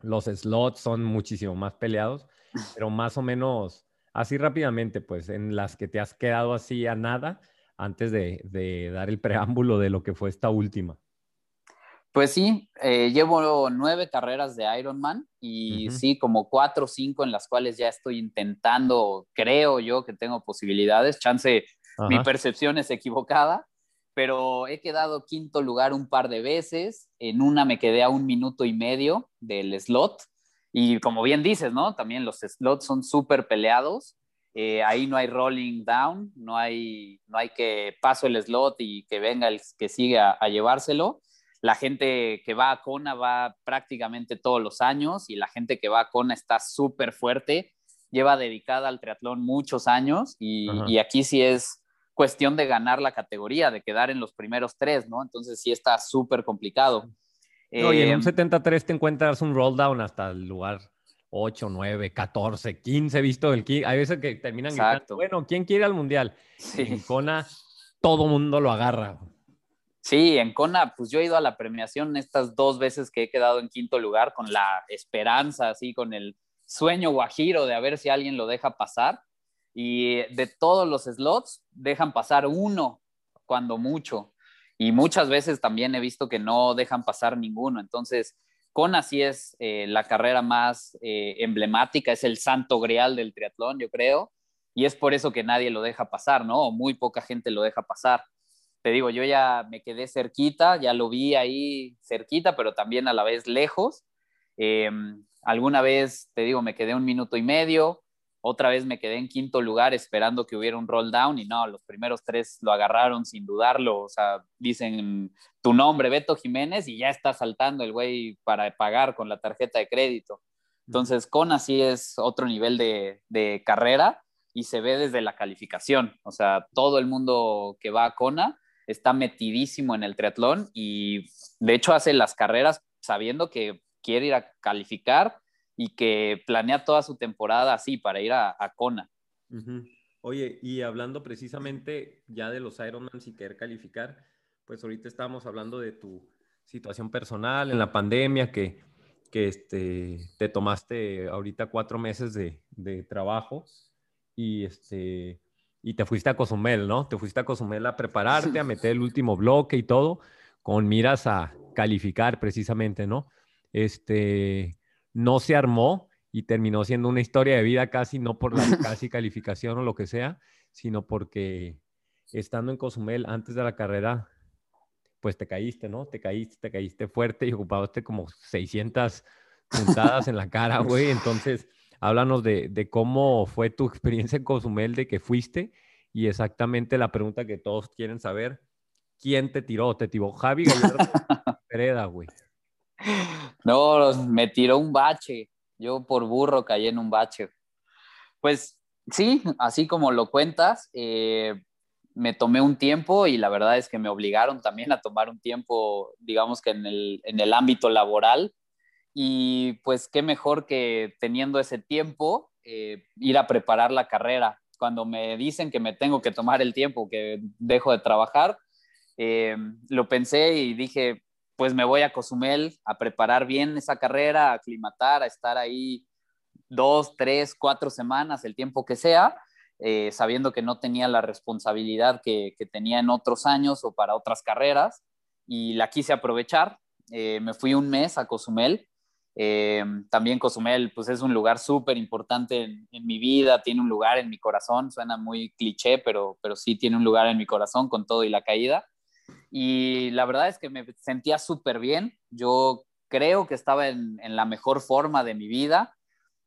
los slots son muchísimo más peleados, [LAUGHS] pero más o menos así rápidamente, pues en las que te has quedado así a nada antes de, de dar el preámbulo de lo que fue esta última. Pues sí, eh, llevo nueve carreras de Ironman y uh -huh. sí, como cuatro o cinco en las cuales ya estoy intentando, creo yo que tengo posibilidades. Chance, mi percepción es equivocada, pero he quedado quinto lugar un par de veces. En una me quedé a un minuto y medio del slot. Y como bien dices, ¿no? También los slots son súper peleados. Eh, ahí no hay rolling down, no hay, no hay que paso el slot y que venga el que sigue a, a llevárselo la gente que va a Kona va prácticamente todos los años y la gente que va a Kona está súper fuerte, lleva dedicada al triatlón muchos años y, y, aquí sí es cuestión de ganar la categoría, de quedar en los primeros tres, ¿no? Entonces sí está súper complicado. No, y en un 73 te encuentras un roll down hasta el lugar 8, 9, 14, 15, visto el Hay veces que terminan gritando, bueno, ¿quién quiere al mundial? Sí. En Kona todo mundo lo agarra. Sí, en Kona, pues yo he ido a la premiación estas dos veces que he quedado en quinto lugar con la esperanza, así, con el sueño guajiro de a ver si alguien lo deja pasar. Y de todos los slots, dejan pasar uno, cuando mucho. Y muchas veces también he visto que no dejan pasar ninguno. Entonces, con así es eh, la carrera más eh, emblemática, es el santo grial del triatlón, yo creo. Y es por eso que nadie lo deja pasar, ¿no? O muy poca gente lo deja pasar. Te digo, yo ya me quedé cerquita, ya lo vi ahí cerquita, pero también a la vez lejos. Em, alguna vez, te digo, me quedé un minuto y medio, otra vez me quedé en quinto lugar esperando que hubiera un roll down y no, los primeros tres lo agarraron sin dudarlo, o sea, dicen tu nombre, Beto Jiménez, y ya está saltando el güey para pagar con la tarjeta de crédito. Entonces, con así es otro nivel de, de carrera y se ve desde la calificación. O sea, todo el mundo que va a Kona está metidísimo en el triatlón y de hecho hace las carreras sabiendo que quiere ir a calificar y que planea toda su temporada así para ir a, Kona. Oye, y hablando precisamente ya de los Ironmans y querer calificar, pues ahorita estábamos hablando de tu situación personal en la pandemia, que, que este, te tomaste ahorita cuatro meses de, de trabajo y, este, y te fuiste a Cozumel, ¿no? Te fuiste a Cozumel a prepararte, a meter el último bloque y todo, con miras a calificar precisamente, ¿no? Este, no se armó y terminó siendo una historia de vida casi, no por la casi calificación o lo que sea, sino porque estando en Cozumel antes de la carrera, pues te caíste, ¿no? Te caíste, te caíste fuerte y ocupaste como 600 puntadas en la cara, güey. Entonces, háblanos de, cómo fue tu experiencia en Cozumel, de que fuiste y exactamente la pregunta que todos quieren saber. ¿Quién te tiró? ¿Te tiró Javi Gallardo [LAUGHS] güey? No, me tiró un bache. Yo por burro caí en un bache. Pues sí, así como lo cuentas, eh, me tomé un tiempo y la verdad es que me obligaron también a tomar un tiempo, digamos que en el, en el ámbito laboral. Y pues qué mejor que teniendo ese tiempo, eh, ir a preparar la carrera. Cuando me dicen que me tengo que tomar el tiempo, que dejo de trabajar, eh, lo pensé y dije, pues me voy a Cozumel a preparar bien esa carrera, a aclimatar, a estar ahí dos, tres, cuatro semanas, el tiempo que sea, eh, sabiendo que no tenía la responsabilidad que, tenía en otros años o para otras carreras, y la quise aprovechar. Eh, me fui un mes a Cozumel. Eh, también Cozumel, pues es un lugar súper importante en, en, mi vida, tiene un lugar en mi corazón, suena muy cliché, pero, pero sí tiene un lugar en mi corazón con todo y la caída y la verdad es que me sentía súper bien. Yo creo que estaba en, la mejor forma de mi vida.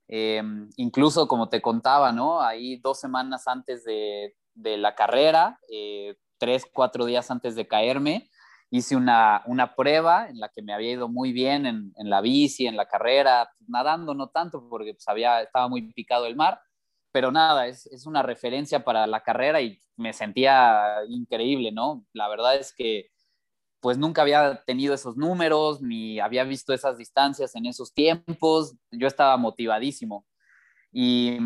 Eh, incluso como te contaba, ¿no? Ahí dos semanas antes de, la carrera, eh, tres, cuatro días antes de caerme, hice una, prueba en la que me había ido muy bien en, la bici, en la carrera, nadando no tanto porque pues, estaba muy picado el mar, pero nada, es, es, una referencia para la carrera y me sentía increíble, ¿no? La verdad es que pues nunca había tenido esos números, ni había visto esas distancias en esos tiempos, yo estaba motivadísimo. Y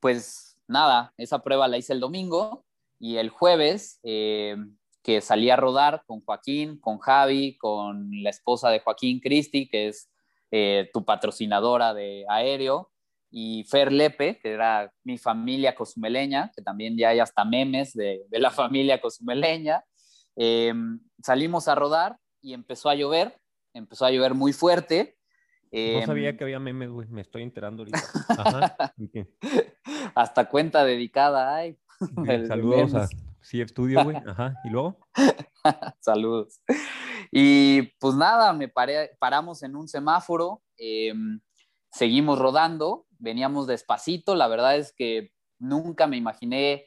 pues nada, esa prueba la hice el domingo y el jueves eh, que salí a rodar con Joaquín, con Javi, con la esposa de Joaquín, Cristi, que es eh, tu patrocinadora de aéreo, y Fer Lepe, que era mi familia cozumeleña, que también ya hay hasta memes de, la [LAUGHS] familia cozumeleña. Eh, salimos a rodar y empezó a llover, empezó a llover muy fuerte. no sabía que había memes, güey, me estoy enterando ahorita. [LAUGHS] [LAUGHS] hasta cuenta dedicada hay. Saludos a Sí Estudio, güey. Ajá, ¿y luego? Saludos. Y pues nada, me paré, paramos en un semáforo, em, seguimos rodando veníamos despacito, la verdad es que nunca me imaginé,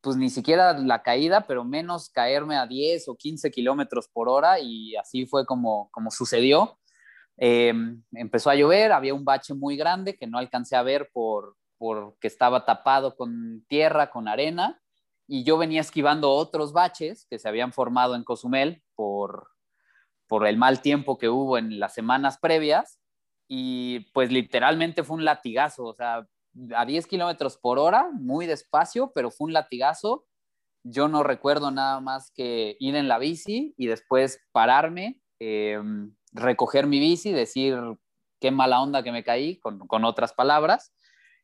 pues ni siquiera la caída, pero menos caerme a 10 o 15 kilómetros por hora y así fue como, como sucedió. Em, empezó a llover, había un bache muy grande que no alcancé a ver por porque estaba tapado con tierra, con arena, y yo venía esquivando otros baches que se habían formado en Cozumel por, por el mal tiempo que hubo en las semanas previas, y pues literalmente fue un latigazo, o sea, a 10 kilómetros por hora, muy despacio, pero fue un latigazo. Yo no recuerdo nada más que ir en la bici y después pararme, em, recoger mi bici, decir, qué mala onda que me caí, con, con otras palabras,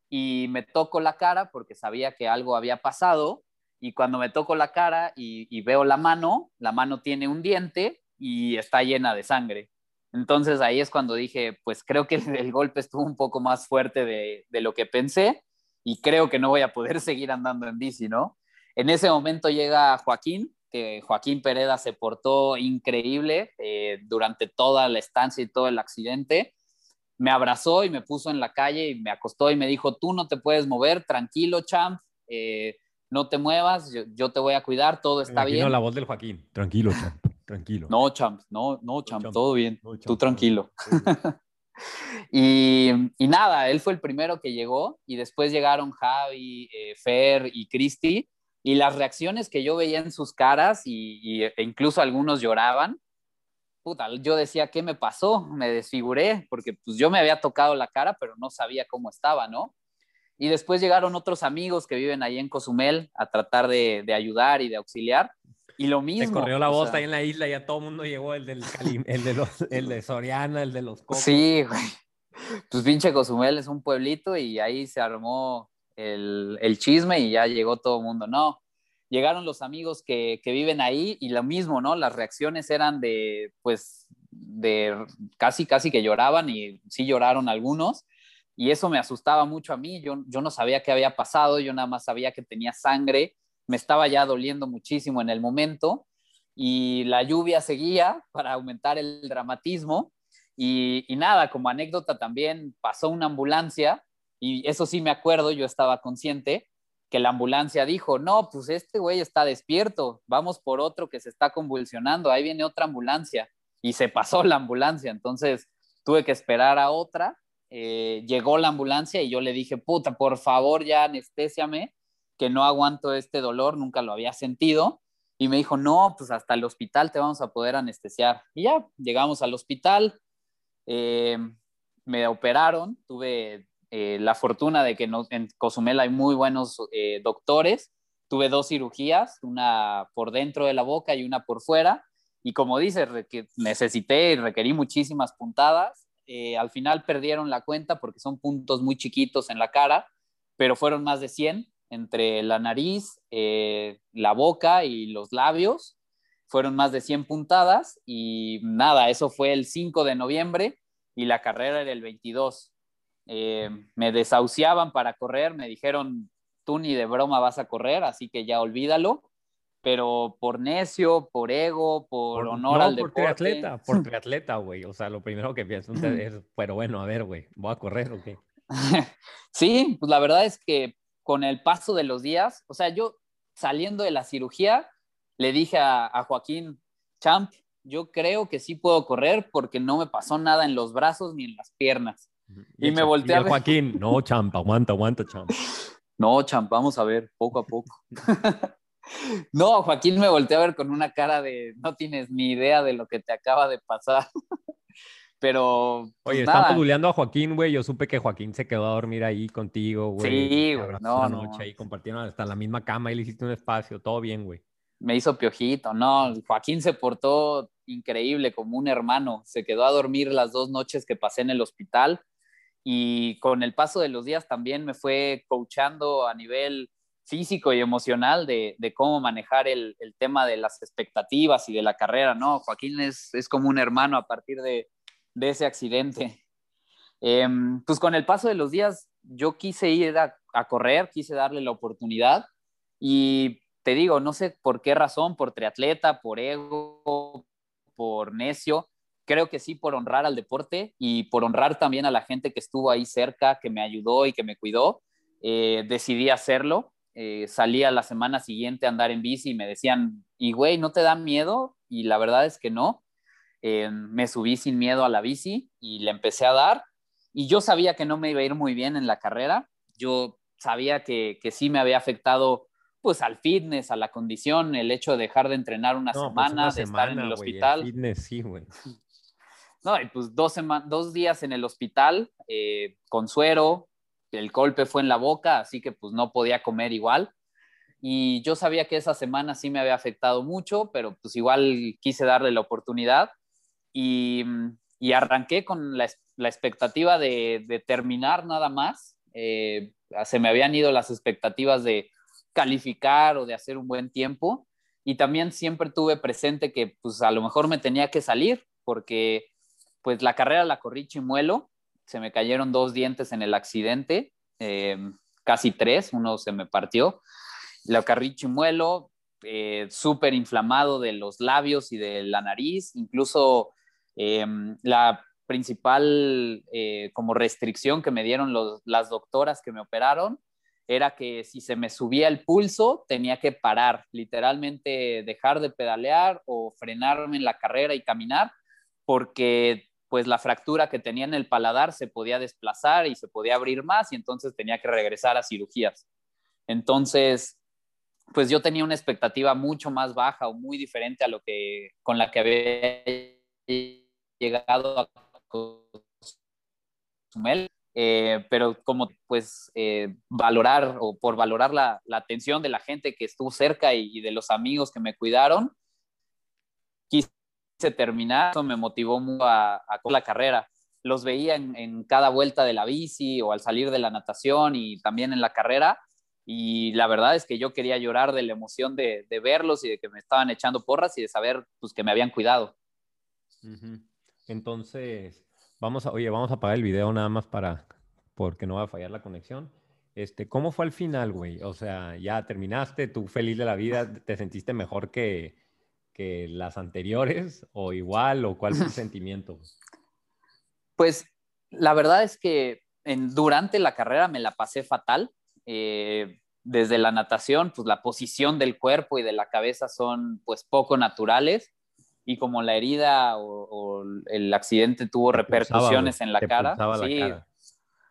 y me toco la cara porque sabía que algo había pasado, y cuando me toco la cara y veo la mano, la mano tiene un diente y está llena de sangre. Entonces ahí es cuando dije, pues creo que [LAUGHS] el, golpe estuvo un poco más fuerte de, de, lo que pensé y creo que no voy a poder [LAUGHS] seguir andando en bici, ¿no? En ese momento llega Joaquín, que Joaquín Pereda se portó increíble eh, durante toda la estancia y todo el accidente. Me abrazó y me puso en la calle y me acostó y me dijo, tú no te puedes mover, tranquilo, champ, eh, no te muevas, yo, yo, te voy a cuidar, todo está bien. la voz del Joaquín, tranquilo, champ, tranquilo. No, champ, no, no, champ, champ. todo bien, No, champ, tú tranquilo. [LAUGHS] y, y, nada, él fue el primero que llegó y después llegaron Javi, eh, Fer y Cristi y las reacciones que yo veía en sus caras y, y, e incluso algunos lloraban, puta, yo decía, ¿qué me pasó? Me desfiguré porque pues yo me había tocado la cara pero no sabía cómo estaba, ¿no? Y después llegaron otros amigos que viven ahí en Cozumel a tratar de, de ayudar y de auxiliar. Y lo mismo. Te corrió la voz sea... ahí en la isla, ya todo el mundo llegó, el, del [LAUGHS] el, de los, el de Soriana, el de los Cocos. Sí, güey. Pues pinche Cozumel es un pueblito y ahí se armó el, el chisme y ya llegó todo el mundo. No, llegaron los amigos que, que, viven ahí y lo mismo, ¿no? Las reacciones eran de, pues, de casi, casi que lloraban y sí lloraron algunos. Y eso me asustaba mucho a mí. Yo, yo no sabía qué había pasado, yo nada más sabía que tenía sangre me estaba ya doliendo muchísimo en el momento y la lluvia seguía para aumentar el dramatismo y, y, nada, como anécdota también pasó una ambulancia y eso sí me acuerdo, yo estaba consciente que la ambulancia dijo, no, pues este güey está despierto, vamos por otro que se está convulsionando, ahí viene otra ambulancia y se pasó la ambulancia, entonces tuve que esperar a otra, eh, llegó la ambulancia y yo le dije, puta, por favor ya anestésiame que no aguanto este dolor, nunca lo había sentido. Y me dijo, no, pues hasta el hospital te vamos a poder anestesiar. Y ya, llegamos al hospital, eh, me operaron, tuve eh, la fortuna de que en Cozumel hay muy buenos eh, doctores, tuve dos cirugías, una por dentro de la boca y una por fuera. Y como dices, necesité y requerí muchísimas puntadas. Al final perdieron la cuenta porque son puntos muy chiquitos en la cara, pero fueron más de 100 entre la nariz, eh, la boca y los labios. Fueron más de 100 puntadas y nada, eso fue el 5 de noviembre y la carrera era el 22. Eh, me desahuciaban para correr, me dijeron, tú ni de broma vas a correr, así que ya olvídalo. Pero por necio, por ego, por, por honor no, al por deporte. triatleta, por [LAUGHS] triatleta, güey. O sea, lo primero que pienso es, [LAUGHS] pero bueno, a ver, güey, ¿voy a correr o qué? [LAUGHS] sí, pues la verdad es que con el paso de los días, o sea, yo saliendo de la cirugía, le dije a, a, Joaquín, Champ, yo creo que sí puedo correr porque no me pasó nada en los brazos ni en las piernas. Y, y me volteé y a ver. Joaquín, no, Champ, aguanta, aguanta, Champ. [LAUGHS] No, Champ, vamos a ver, poco a poco. [LAUGHS] no, Joaquín me volteé a ver con una cara de no tienes ni idea de lo que te acaba de pasar. [LAUGHS] Pero. Pues, Oye, nada. están a Joaquín, güey. Yo supe que Joaquín se quedó a dormir ahí contigo, güey. Sí, güey. No, la noche no. ahí compartieron hasta la misma cama y le hiciste un espacio. Todo bien, güey. Me hizo piojito, no. Joaquín se portó increíble, como un hermano. Se quedó a dormir las dos noches que pasé en el hospital. Y con el paso de los días también me fue coachando a nivel físico y emocional de, de cómo manejar el, el, tema de las expectativas y de la carrera, ¿no? Joaquín es, es como un hermano a partir de, de ese accidente. Eh, pues con el paso de los días yo quise ir a, a, correr, quise darle la oportunidad y te digo, no sé por qué razón, por triatleta, por ego, por necio, creo que sí por honrar al deporte y por honrar también a la gente que estuvo ahí cerca, que me ayudó y que me cuidó, eh, decidí hacerlo. Eh, salí a la semana siguiente a andar en bici y me decían, y güey, ¿no te da miedo? Y la verdad es que no eh, me subí sin miedo a la bici y le empecé a dar. Y yo sabía que no me iba a ir muy bien en la carrera. Yo sabía que, que sí me había afectado pues al fitness, a la condición, el hecho de dejar de entrenar una, no, semana, pues una de semana, estar en el wey, hospital. El fitness, sí, güey. [LAUGHS] No, y pues dos, dos días en el hospital eh, con suero, el golpe fue en la boca, así que pues no podía comer igual. Y yo sabía que esa semana sí me había afectado mucho, pero pues igual quise darle la oportunidad. Y, y arranqué con la, expectativa de, terminar nada más. Eh, se me habían ido las expectativas de calificar o de hacer un buen tiempo. Y también siempre tuve presente que pues a lo mejor me tenía que salir porque pues la carrera la corrí chimuelo, se me cayeron dos dientes en el accidente, eh, casi tres, uno se me partió. La corrí chimuelo, eh, súper inflamado de los labios y de la nariz, incluso em, la principal eh, como restricción que me dieron las doctoras que me operaron era que si se me subía el pulso tenía que parar, literalmente dejar de pedalear o frenarme en la carrera y caminar, porque pues la fractura que tenía en el paladar se podía desplazar y se podía abrir más y entonces tenía que regresar a cirugías. Entonces, pues yo tenía una expectativa mucho más baja o muy diferente a lo que con la que había llegado a Cozumel eh, pero como pues eh, valorar o por valorar la, atención de la gente que estuvo cerca y, de los amigos que me cuidaron, quise terminar, eso me motivó mucho a, la carrera. Los veía en, cada vuelta de la bici o al salir de la natación y también en la carrera. Y la verdad es que yo quería llorar de la emoción de, verlos y de que me estaban echando porras y de saber pues, que me habían cuidado. Entonces, Vamos a, oye, vamos a apagar el video nada más para, porque no va a fallar la conexión. Este, ¿cómo fue al final, güey? O sea, ya terminaste, tú feliz de la vida, ¿te sentiste mejor que, que las anteriores [LAUGHS] o igual o cuál es [CLEARS THROAT] el sentimiento? Pues la verdad es que en, durante la carrera me la pasé fatal. Eh, desde la natación, pues la posición del cuerpo y de la cabeza son pues poco naturales y como la herida o, el accidente tuvo repercusiones en la cara, sí,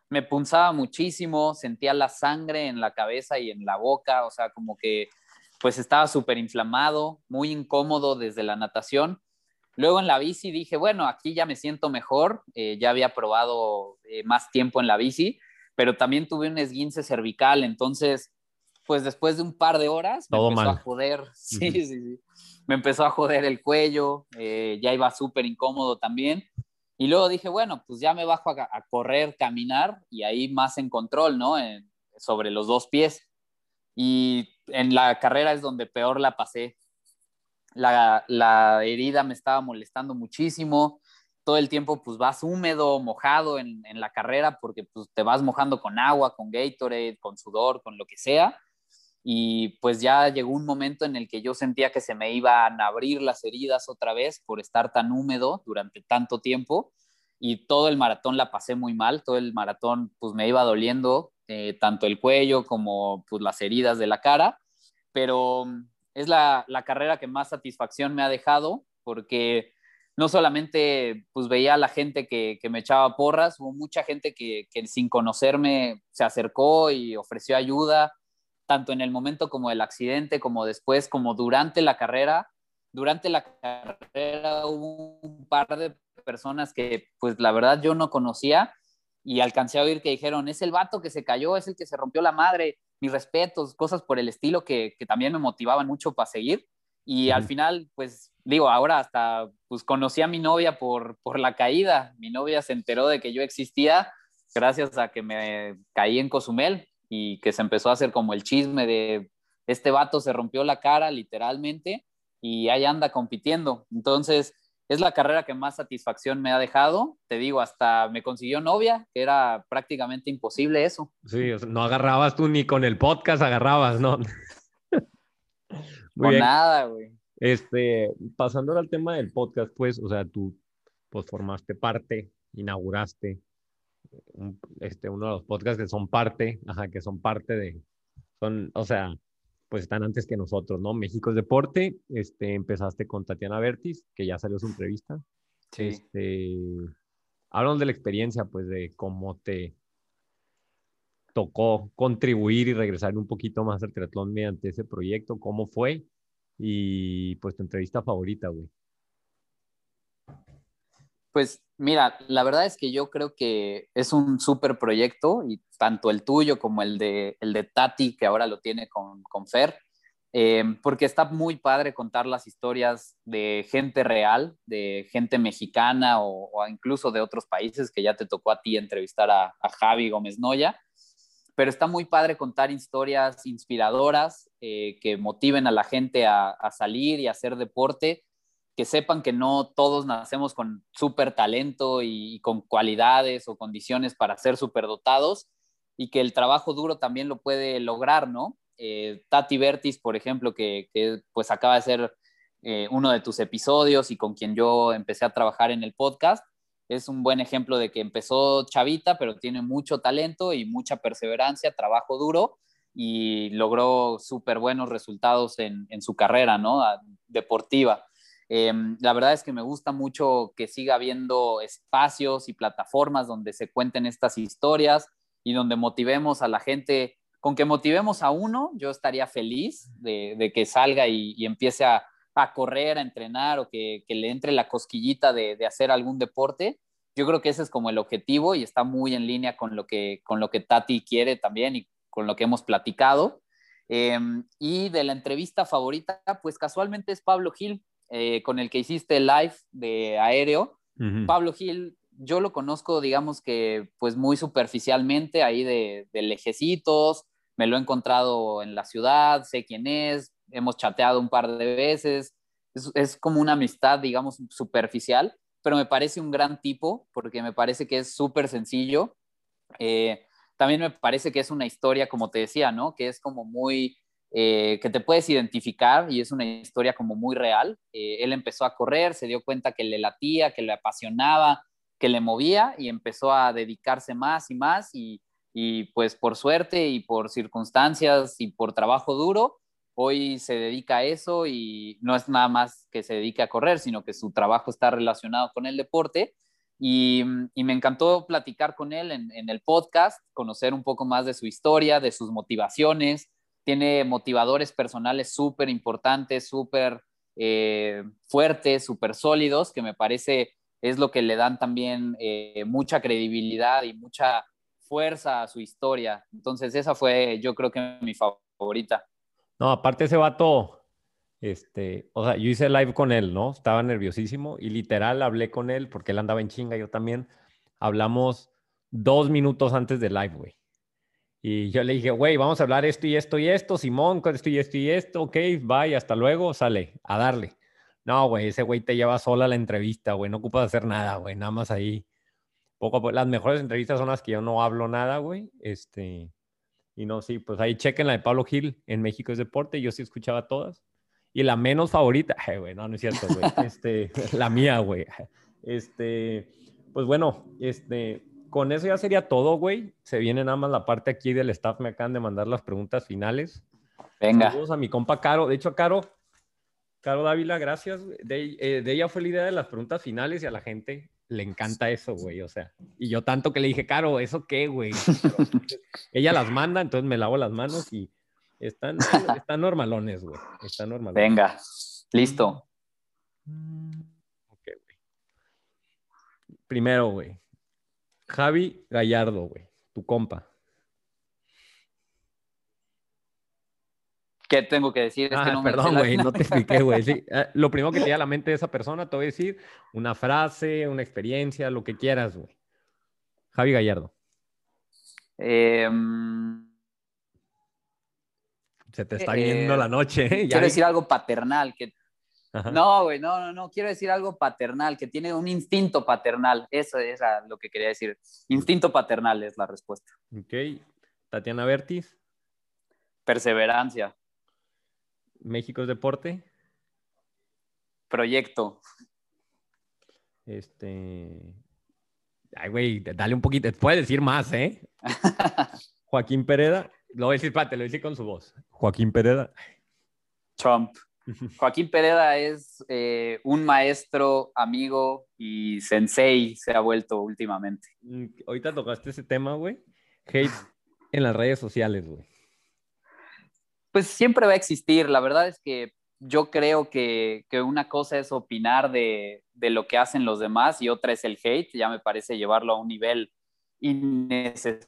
me punzaba muchísimo, sentía la sangre en la cabeza y en la boca, o sea, como que pues estaba súper inflamado, muy incómodo desde la natación. Luego en la bici dije, bueno, aquí ya me siento mejor, eh, ya había probado eh, más tiempo en la bici, pero también tuve un esguince cervical, entonces, pues después de un par de horas me empezó a joder, [LAUGHS] sí, sí, sí me empezó a joder el cuello, eh, ya iba súper incómodo también. Y luego dije, bueno, pues ya me bajo a, correr, caminar y ahí más en control, ¿no? sobre los dos pies. Y en la carrera es donde peor la pasé. La, la, herida me estaba molestando muchísimo. Todo el tiempo pues vas húmedo, mojado en, en la carrera porque pues te vas mojando con agua, con Gatorade, con sudor, con lo que sea y pues ya llegó un momento en el que yo sentía que se me iban a abrir las heridas otra vez por estar tan húmedo durante tanto tiempo y todo el maratón la pasé muy mal, todo el maratón pues me iba doliendo eh, tanto el cuello como pues las heridas de la cara, pero es la, carrera que más satisfacción me ha dejado porque no solamente pues veía a la gente que, me echaba porras, hubo mucha gente que, que sin conocerme se acercó y ofreció ayuda, tanto en el momento como el accidente, como después, como durante la carrera. Durante la carrera hubo un par de personas que, pues la verdad, yo no conocía y alcancé a oír que dijeron, es el vato que se cayó, es el que se rompió la madre, mis respetos, cosas por el estilo que, también me motivaban mucho para seguir. Y al final, pues digo, ahora hasta pues conocí a mi novia por, por la caída. Mi novia se enteró de que yo existía gracias a que me caí en Cozumel y que se empezó a hacer como el chisme de este vato se rompió la cara literalmente y ahí anda compitiendo. Entonces, es la carrera que más satisfacción me ha dejado. Te digo, hasta me consiguió novia, que era prácticamente imposible eso. Sí, no agarrabas tú ni con el podcast, agarrabas, ¿no? [LAUGHS] con nada, güey. Este, pasando al tema del podcast, pues, o sea, tú pues formaste parte, inauguraste este, uno de los podcasts que son parte, ajá, que son parte de, son, o sea, pues están antes que nosotros, ¿no? México es deporte, este, empezaste con Tatiana Bertis, que ya salió su entrevista. Sí. Este, de la experiencia, pues, de cómo te tocó contribuir y regresar un poquito más al triatlón mediante ese proyecto, cómo fue y pues tu entrevista favorita, güey. Pues mira, la verdad es que yo creo que es un súper proyecto y tanto el tuyo como el de, el de Tati, que ahora lo tiene con, con Fer, eh, porque está muy padre contar las historias de gente real, de gente mexicana o, incluso de otros países, que ya te tocó a ti entrevistar a, Javi Gómez Noya, pero está muy padre contar historias inspiradoras eh, que motiven a la gente a, salir y a hacer deporte, que sepan que no todos nacemos con súper talento y, con cualidades o condiciones para ser dotados y que el trabajo duro también lo puede lograr, ¿no? Eh, Tati Bertis, por ejemplo, que, pues acaba de ser eh, uno de tus episodios y con quien yo empecé a trabajar en el podcast, es un buen ejemplo de que empezó chavita, pero tiene mucho talento y mucha perseverancia, trabajo duro y logró súper buenos resultados en, su carrera, ¿no? Deportiva. Em, la verdad es que me gusta mucho que siga habiendo espacios y plataformas donde se cuenten estas historias y donde motivemos a la gente con que motivemos a uno, yo estaría feliz de, que salga y, empiece a, correr, a entrenar o que, le entre la cosquillita de, hacer algún deporte. Yo creo que ese es como el objetivo y está muy en línea con lo que, con lo que Tati quiere también y con lo que hemos platicado. Em, y de la entrevista favorita, pues casualmente es Pablo Gil, eh, con el que hiciste el live de aéreo. Pablo Gil yo lo conozco, digamos que, pues muy superficialmente, ahí de, lejecitos, me lo he encontrado en la ciudad, sé quién es, hemos chateado un par de veces, es, como una amistad, digamos, superficial, pero me parece un gran tipo, porque me parece que es súper sencillo. Eh, también me parece que es una historia, como te decía, ¿no? Que es como muy, eh, que te puedes identificar y es una historia como muy real. Eh, él empezó a correr, se dio cuenta que le latía, que le apasionaba, que le movía y empezó a dedicarse más y más y, pues por suerte y por circunstancias y por trabajo duro, hoy se dedica a eso y no es nada más que se dedique a correr, sino que su trabajo está relacionado con el deporte. Y, me encantó platicar con él en, el podcast, conocer un poco más de su historia, de sus motivaciones. Tiene motivadores personales súper importantes, súper eh, fuertes, súper sólidos, que me parece es lo que le dan también eh, mucha credibilidad y mucha fuerza a su historia. Entonces esa fue yo creo que mi favorita. No, aparte ese vato, este, o sea, yo hice live con él, ¿no? Estaba nerviosísimo y literal hablé con él porque él andaba en chinga, yo también. Hablamos dos minutos antes del live, güey. Y yo le dije, güey, vamos a hablar esto y esto y esto, Simón, con esto y esto y esto, ok, bye, hasta luego, sale, a darle. No, güey, ese güey te lleva sola la entrevista, güey, no ocupas hacer nada, güey, nada más ahí. Poco a poco. Las mejores entrevistas son las que yo no hablo nada, güey. Este, y no, sí, pues ahí chequen la de Pablo Gil en México es Deporte, yo sí escuchaba todas. Y la menos favorita, [LAUGHS] güey, no, no es cierto, güey. Este, [LAUGHS] la mía, güey. [LAUGHS] Este, pues bueno, este, con eso ya sería todo, güey. Se viene nada más la parte aquí del staff, me acaban de mandar las preguntas finales. Venga. Saludos a mi compa Caro. De hecho, Caro, Caro Dávila, gracias. Eh, de, ella fue la idea de las preguntas finales y a la gente le encanta eso, güey. O sea, y yo tanto que le dije, Caro, ¿eso qué, güey? [LAUGHS] ella las manda, entonces me lavo las manos y están, están normalones, güey. Están normalones. Venga, listo. Ok, güey. Primero, güey. Javi Gallardo, güey. Tu compa. ¿Qué tengo que decir? Es que ah, no perdón, güey, no te expliqué, güey. Eh, [LAUGHS] lo primero que te llega a la mente de esa persona, te voy a decir una frase, una experiencia, lo que quieras, güey. Javi Gallardo. Em, Se te está viendo la noche. ¿eh? Quiero decir algo paternal. Que... No, güey, no, no, no. Quiero decir algo paternal, que tiene un instinto paternal. Eso es lo que quería decir. Instinto paternal es la respuesta. Ok. Tatiana Bertis. Perseverancia. México es deporte. Proyecto. Este. Ay, güey, dale un poquito. Puedes decir más, ¿eh? [LAUGHS] Joaquín Pereda. Lo voy a decir, pate, lo voy a decir con su voz. Joaquín Pereda. Trump. Joaquín Pereda es eh, un maestro, amigo y sensei se ha vuelto últimamente. Mm, ahorita tocaste ese tema, güey. Hate [LAUGHS] en las redes sociales, güey pues siempre va a existir. La verdad es que yo creo que, una cosa es opinar de, lo que hacen los demás y otra es el hate. Ya me parece llevarlo a un nivel innecesario.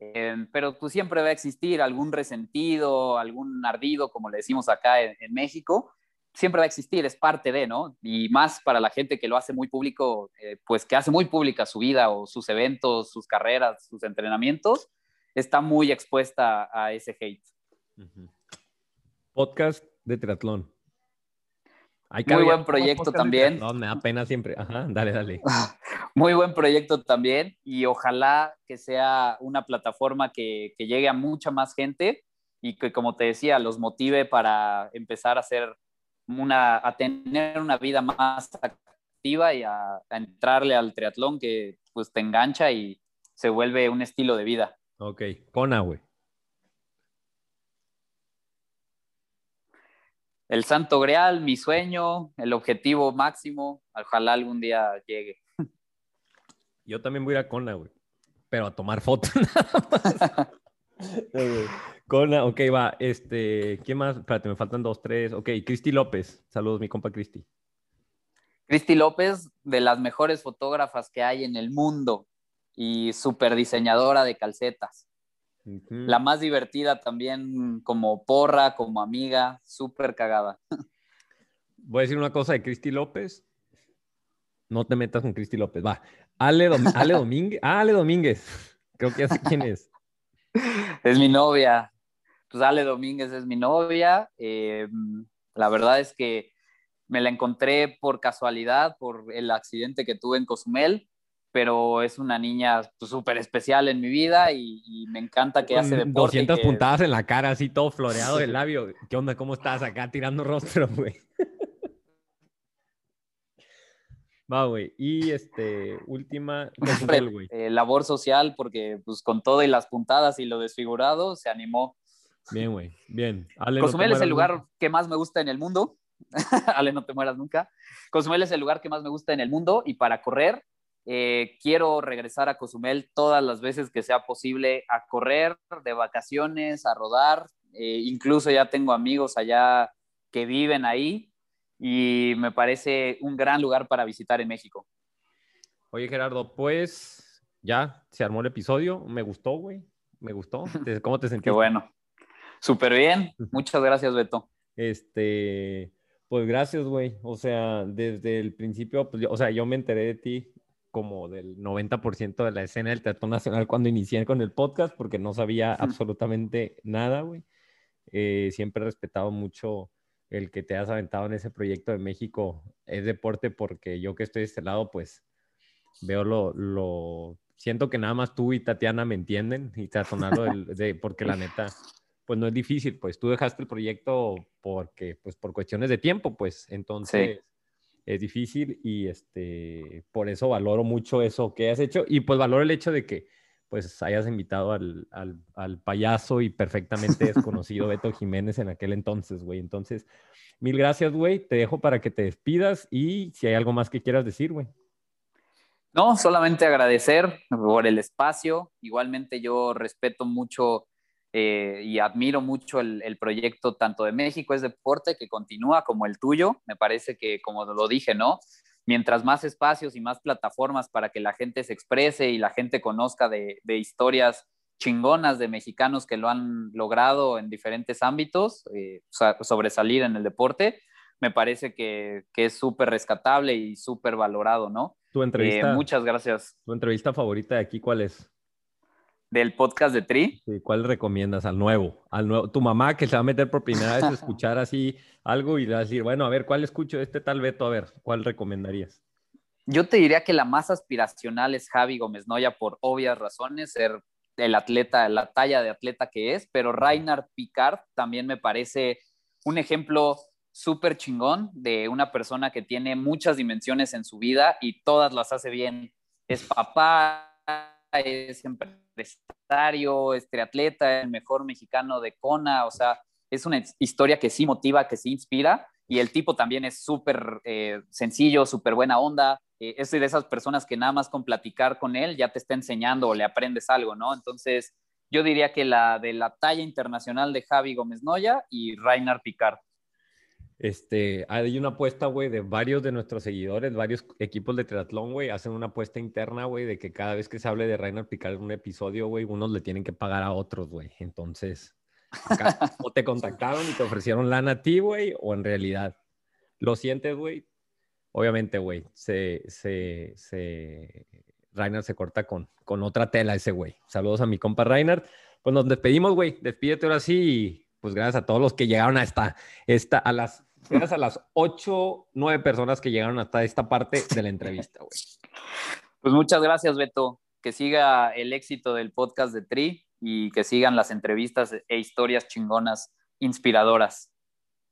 Eh, pero pues siempre va a existir algún resentido, algún ardido, como le decimos acá en, en, México, siempre va a existir, es parte de, ¿no? Y más para la gente que lo hace muy público, eh, pues que hace muy pública su vida o sus eventos, sus carreras, sus entrenamientos, está muy expuesta a ese hate. Podcast de triatlón. Hay Muy buen proyecto también. No, me da pena siempre. Ajá, dale, dale. [LAUGHS] Muy buen proyecto también y ojalá que sea una plataforma que, que, llegue a mucha más gente y que, como te decía, los motive para empezar a hacer una, a tener una vida más activa y a, a entrarle al triatlón que pues te engancha y se vuelve un estilo de vida. Ok, Kona, güey. el santo grial, mi sueño, el objetivo máximo, ojalá algún día llegue. Yo también voy a ir a Kona, güey, pero a tomar fotos [LAUGHS] nada más. Kona, ok, va, este, ¿qué más? Espérate, me faltan dos, tres. Ok, Cristi López, saludos, mi compa Cristi. Cristi López, de las mejores fotógrafas que hay en el mundo y súper diseñadora de calcetas. Uh -huh. La más divertida también como porra, como amiga, súper cagada. Voy a decir una cosa de Cristi López. No te metas con Cristi López. Va. Ale, Dom [LAUGHS] Ale Domínguez. Ah, Ale Domínguez. Creo que ya sé quién es. Es mi novia. Pues Ale Domínguez es mi novia. Eh, la verdad es que me la encontré por casualidad, por el accidente que tuve en Cozumel pero es una niña súper pues, especial en mi vida y, y me encanta que Con hace deporte. 200 que... puntadas en la cara, así todo floreado del [LAUGHS] labio. ¿Qué onda? ¿Cómo estás acá tirando rostro, güey? Va, güey. Y este, última, güey. Eh, labor social, porque pues con todo y las puntadas y lo desfigurado, se animó. Bien, güey. Bien. Ale, Cozumel no es el lugar nunca. que más me gusta en el mundo. [LAUGHS] Ale, no te mueras nunca. Cozumel es el lugar que más me gusta en el mundo y para correr eh, quiero regresar a Cozumel todas las veces que sea posible a correr, de vacaciones, a rodar. Eh, incluso ya tengo amigos allá que viven ahí y me parece un gran lugar para visitar en México. Oye, Gerardo, pues ya se armó el episodio. Me gustó, güey. Me gustó. [LAUGHS] ¿Cómo te sentiste? Qué bueno. Súper bien. [LAUGHS] Muchas gracias, Beto. Este, pues gracias, güey. O sea, desde el principio, pues, o sea, yo me enteré de ti como del 90% de la escena del teatro nacional cuando inicié con el podcast, porque no sabía [LAUGHS] absolutamente nada, güey. Eh, siempre he respetado mucho el que te has aventado en ese proyecto de México. Es deporte porque yo que estoy de este lado, pues veo lo, lo... Siento que nada más tú y Tatiana me entienden y tatonarlo de, [LAUGHS] de, porque la neta, pues no es difícil, pues tú dejaste el proyecto porque, pues por cuestiones de tiempo, pues entonces... Sí es difícil y este, por eso valoro mucho eso que has hecho y pues valoro el hecho de que pues hayas invitado al, al, al payaso y perfectamente desconocido [LAUGHS] Beto Jiménez en aquel entonces, güey. Entonces, mil gracias, güey. Te dejo para que te despidas y si hay algo más que quieras decir, güey. No, solamente agradecer por el espacio. Igualmente yo respeto mucho eh, y admiro mucho el, el, proyecto tanto de México es Deporte que continúa como el tuyo. Me parece que, como lo dije, ¿no? Mientras más espacios y más plataformas para que la gente se exprese y la gente conozca de, de historias chingonas de mexicanos que lo han logrado en diferentes ámbitos, eh, sobresalir en el deporte, me parece que, que es súper rescatable y súper valorado, ¿no? Tu entrevista. Eh, muchas gracias. ¿Tu entrevista favorita de aquí cuál es? Del podcast de Tri. Sí, ¿Cuál recomiendas al nuevo? Al nuevo? Tu mamá que se va a meter por primera vez a [LAUGHS] escuchar así algo y le va a decir, bueno, a ver, ¿cuál escucho este tal Beto? A ver, ¿cuál recomendarías? Yo te diría que la más aspiracional es Javi Gómez Noya por obvias razones, ser el atleta, la talla de atleta que es, pero Reinhard Picard también me parece un ejemplo súper chingón de una persona que tiene muchas dimensiones en su vida y todas las hace bien. Es papá, es empresario, es triatleta, el mejor mexicano de Kona, o sea, es una historia que sí motiva, que sí inspira, y el tipo también es súper eh, sencillo, súper buena onda, eh, es de esas personas que nada más con platicar con él ya te está enseñando o le aprendes algo, ¿no? Entonces, yo diría que la de la talla internacional de Javi Gómez Noya y Reinhard Picard. Este, hay una apuesta, güey, de varios de nuestros seguidores, varios equipos de triatlón, güey, hacen una apuesta interna, güey, de que cada vez que se hable de Rainer Picard en un episodio, güey, unos le tienen que pagar a otros, güey. Entonces, acá, [LAUGHS] o te contactaron y te ofrecieron lana a ti, güey, o en realidad lo sientes, güey. Obviamente, güey, se, se, se, Rainer se corta con, con otra tela ese, güey. Saludos a mi compa Rainer. Pues nos despedimos, güey. Despídete ahora sí y pues gracias a todos los que llegaron a esta, esta a las Gracias a las ocho, nueve personas que llegaron hasta esta parte de la entrevista, güey. Pues muchas gracias, Beto. Que siga el éxito del podcast de Tri y que sigan las entrevistas e historias chingonas, inspiradoras.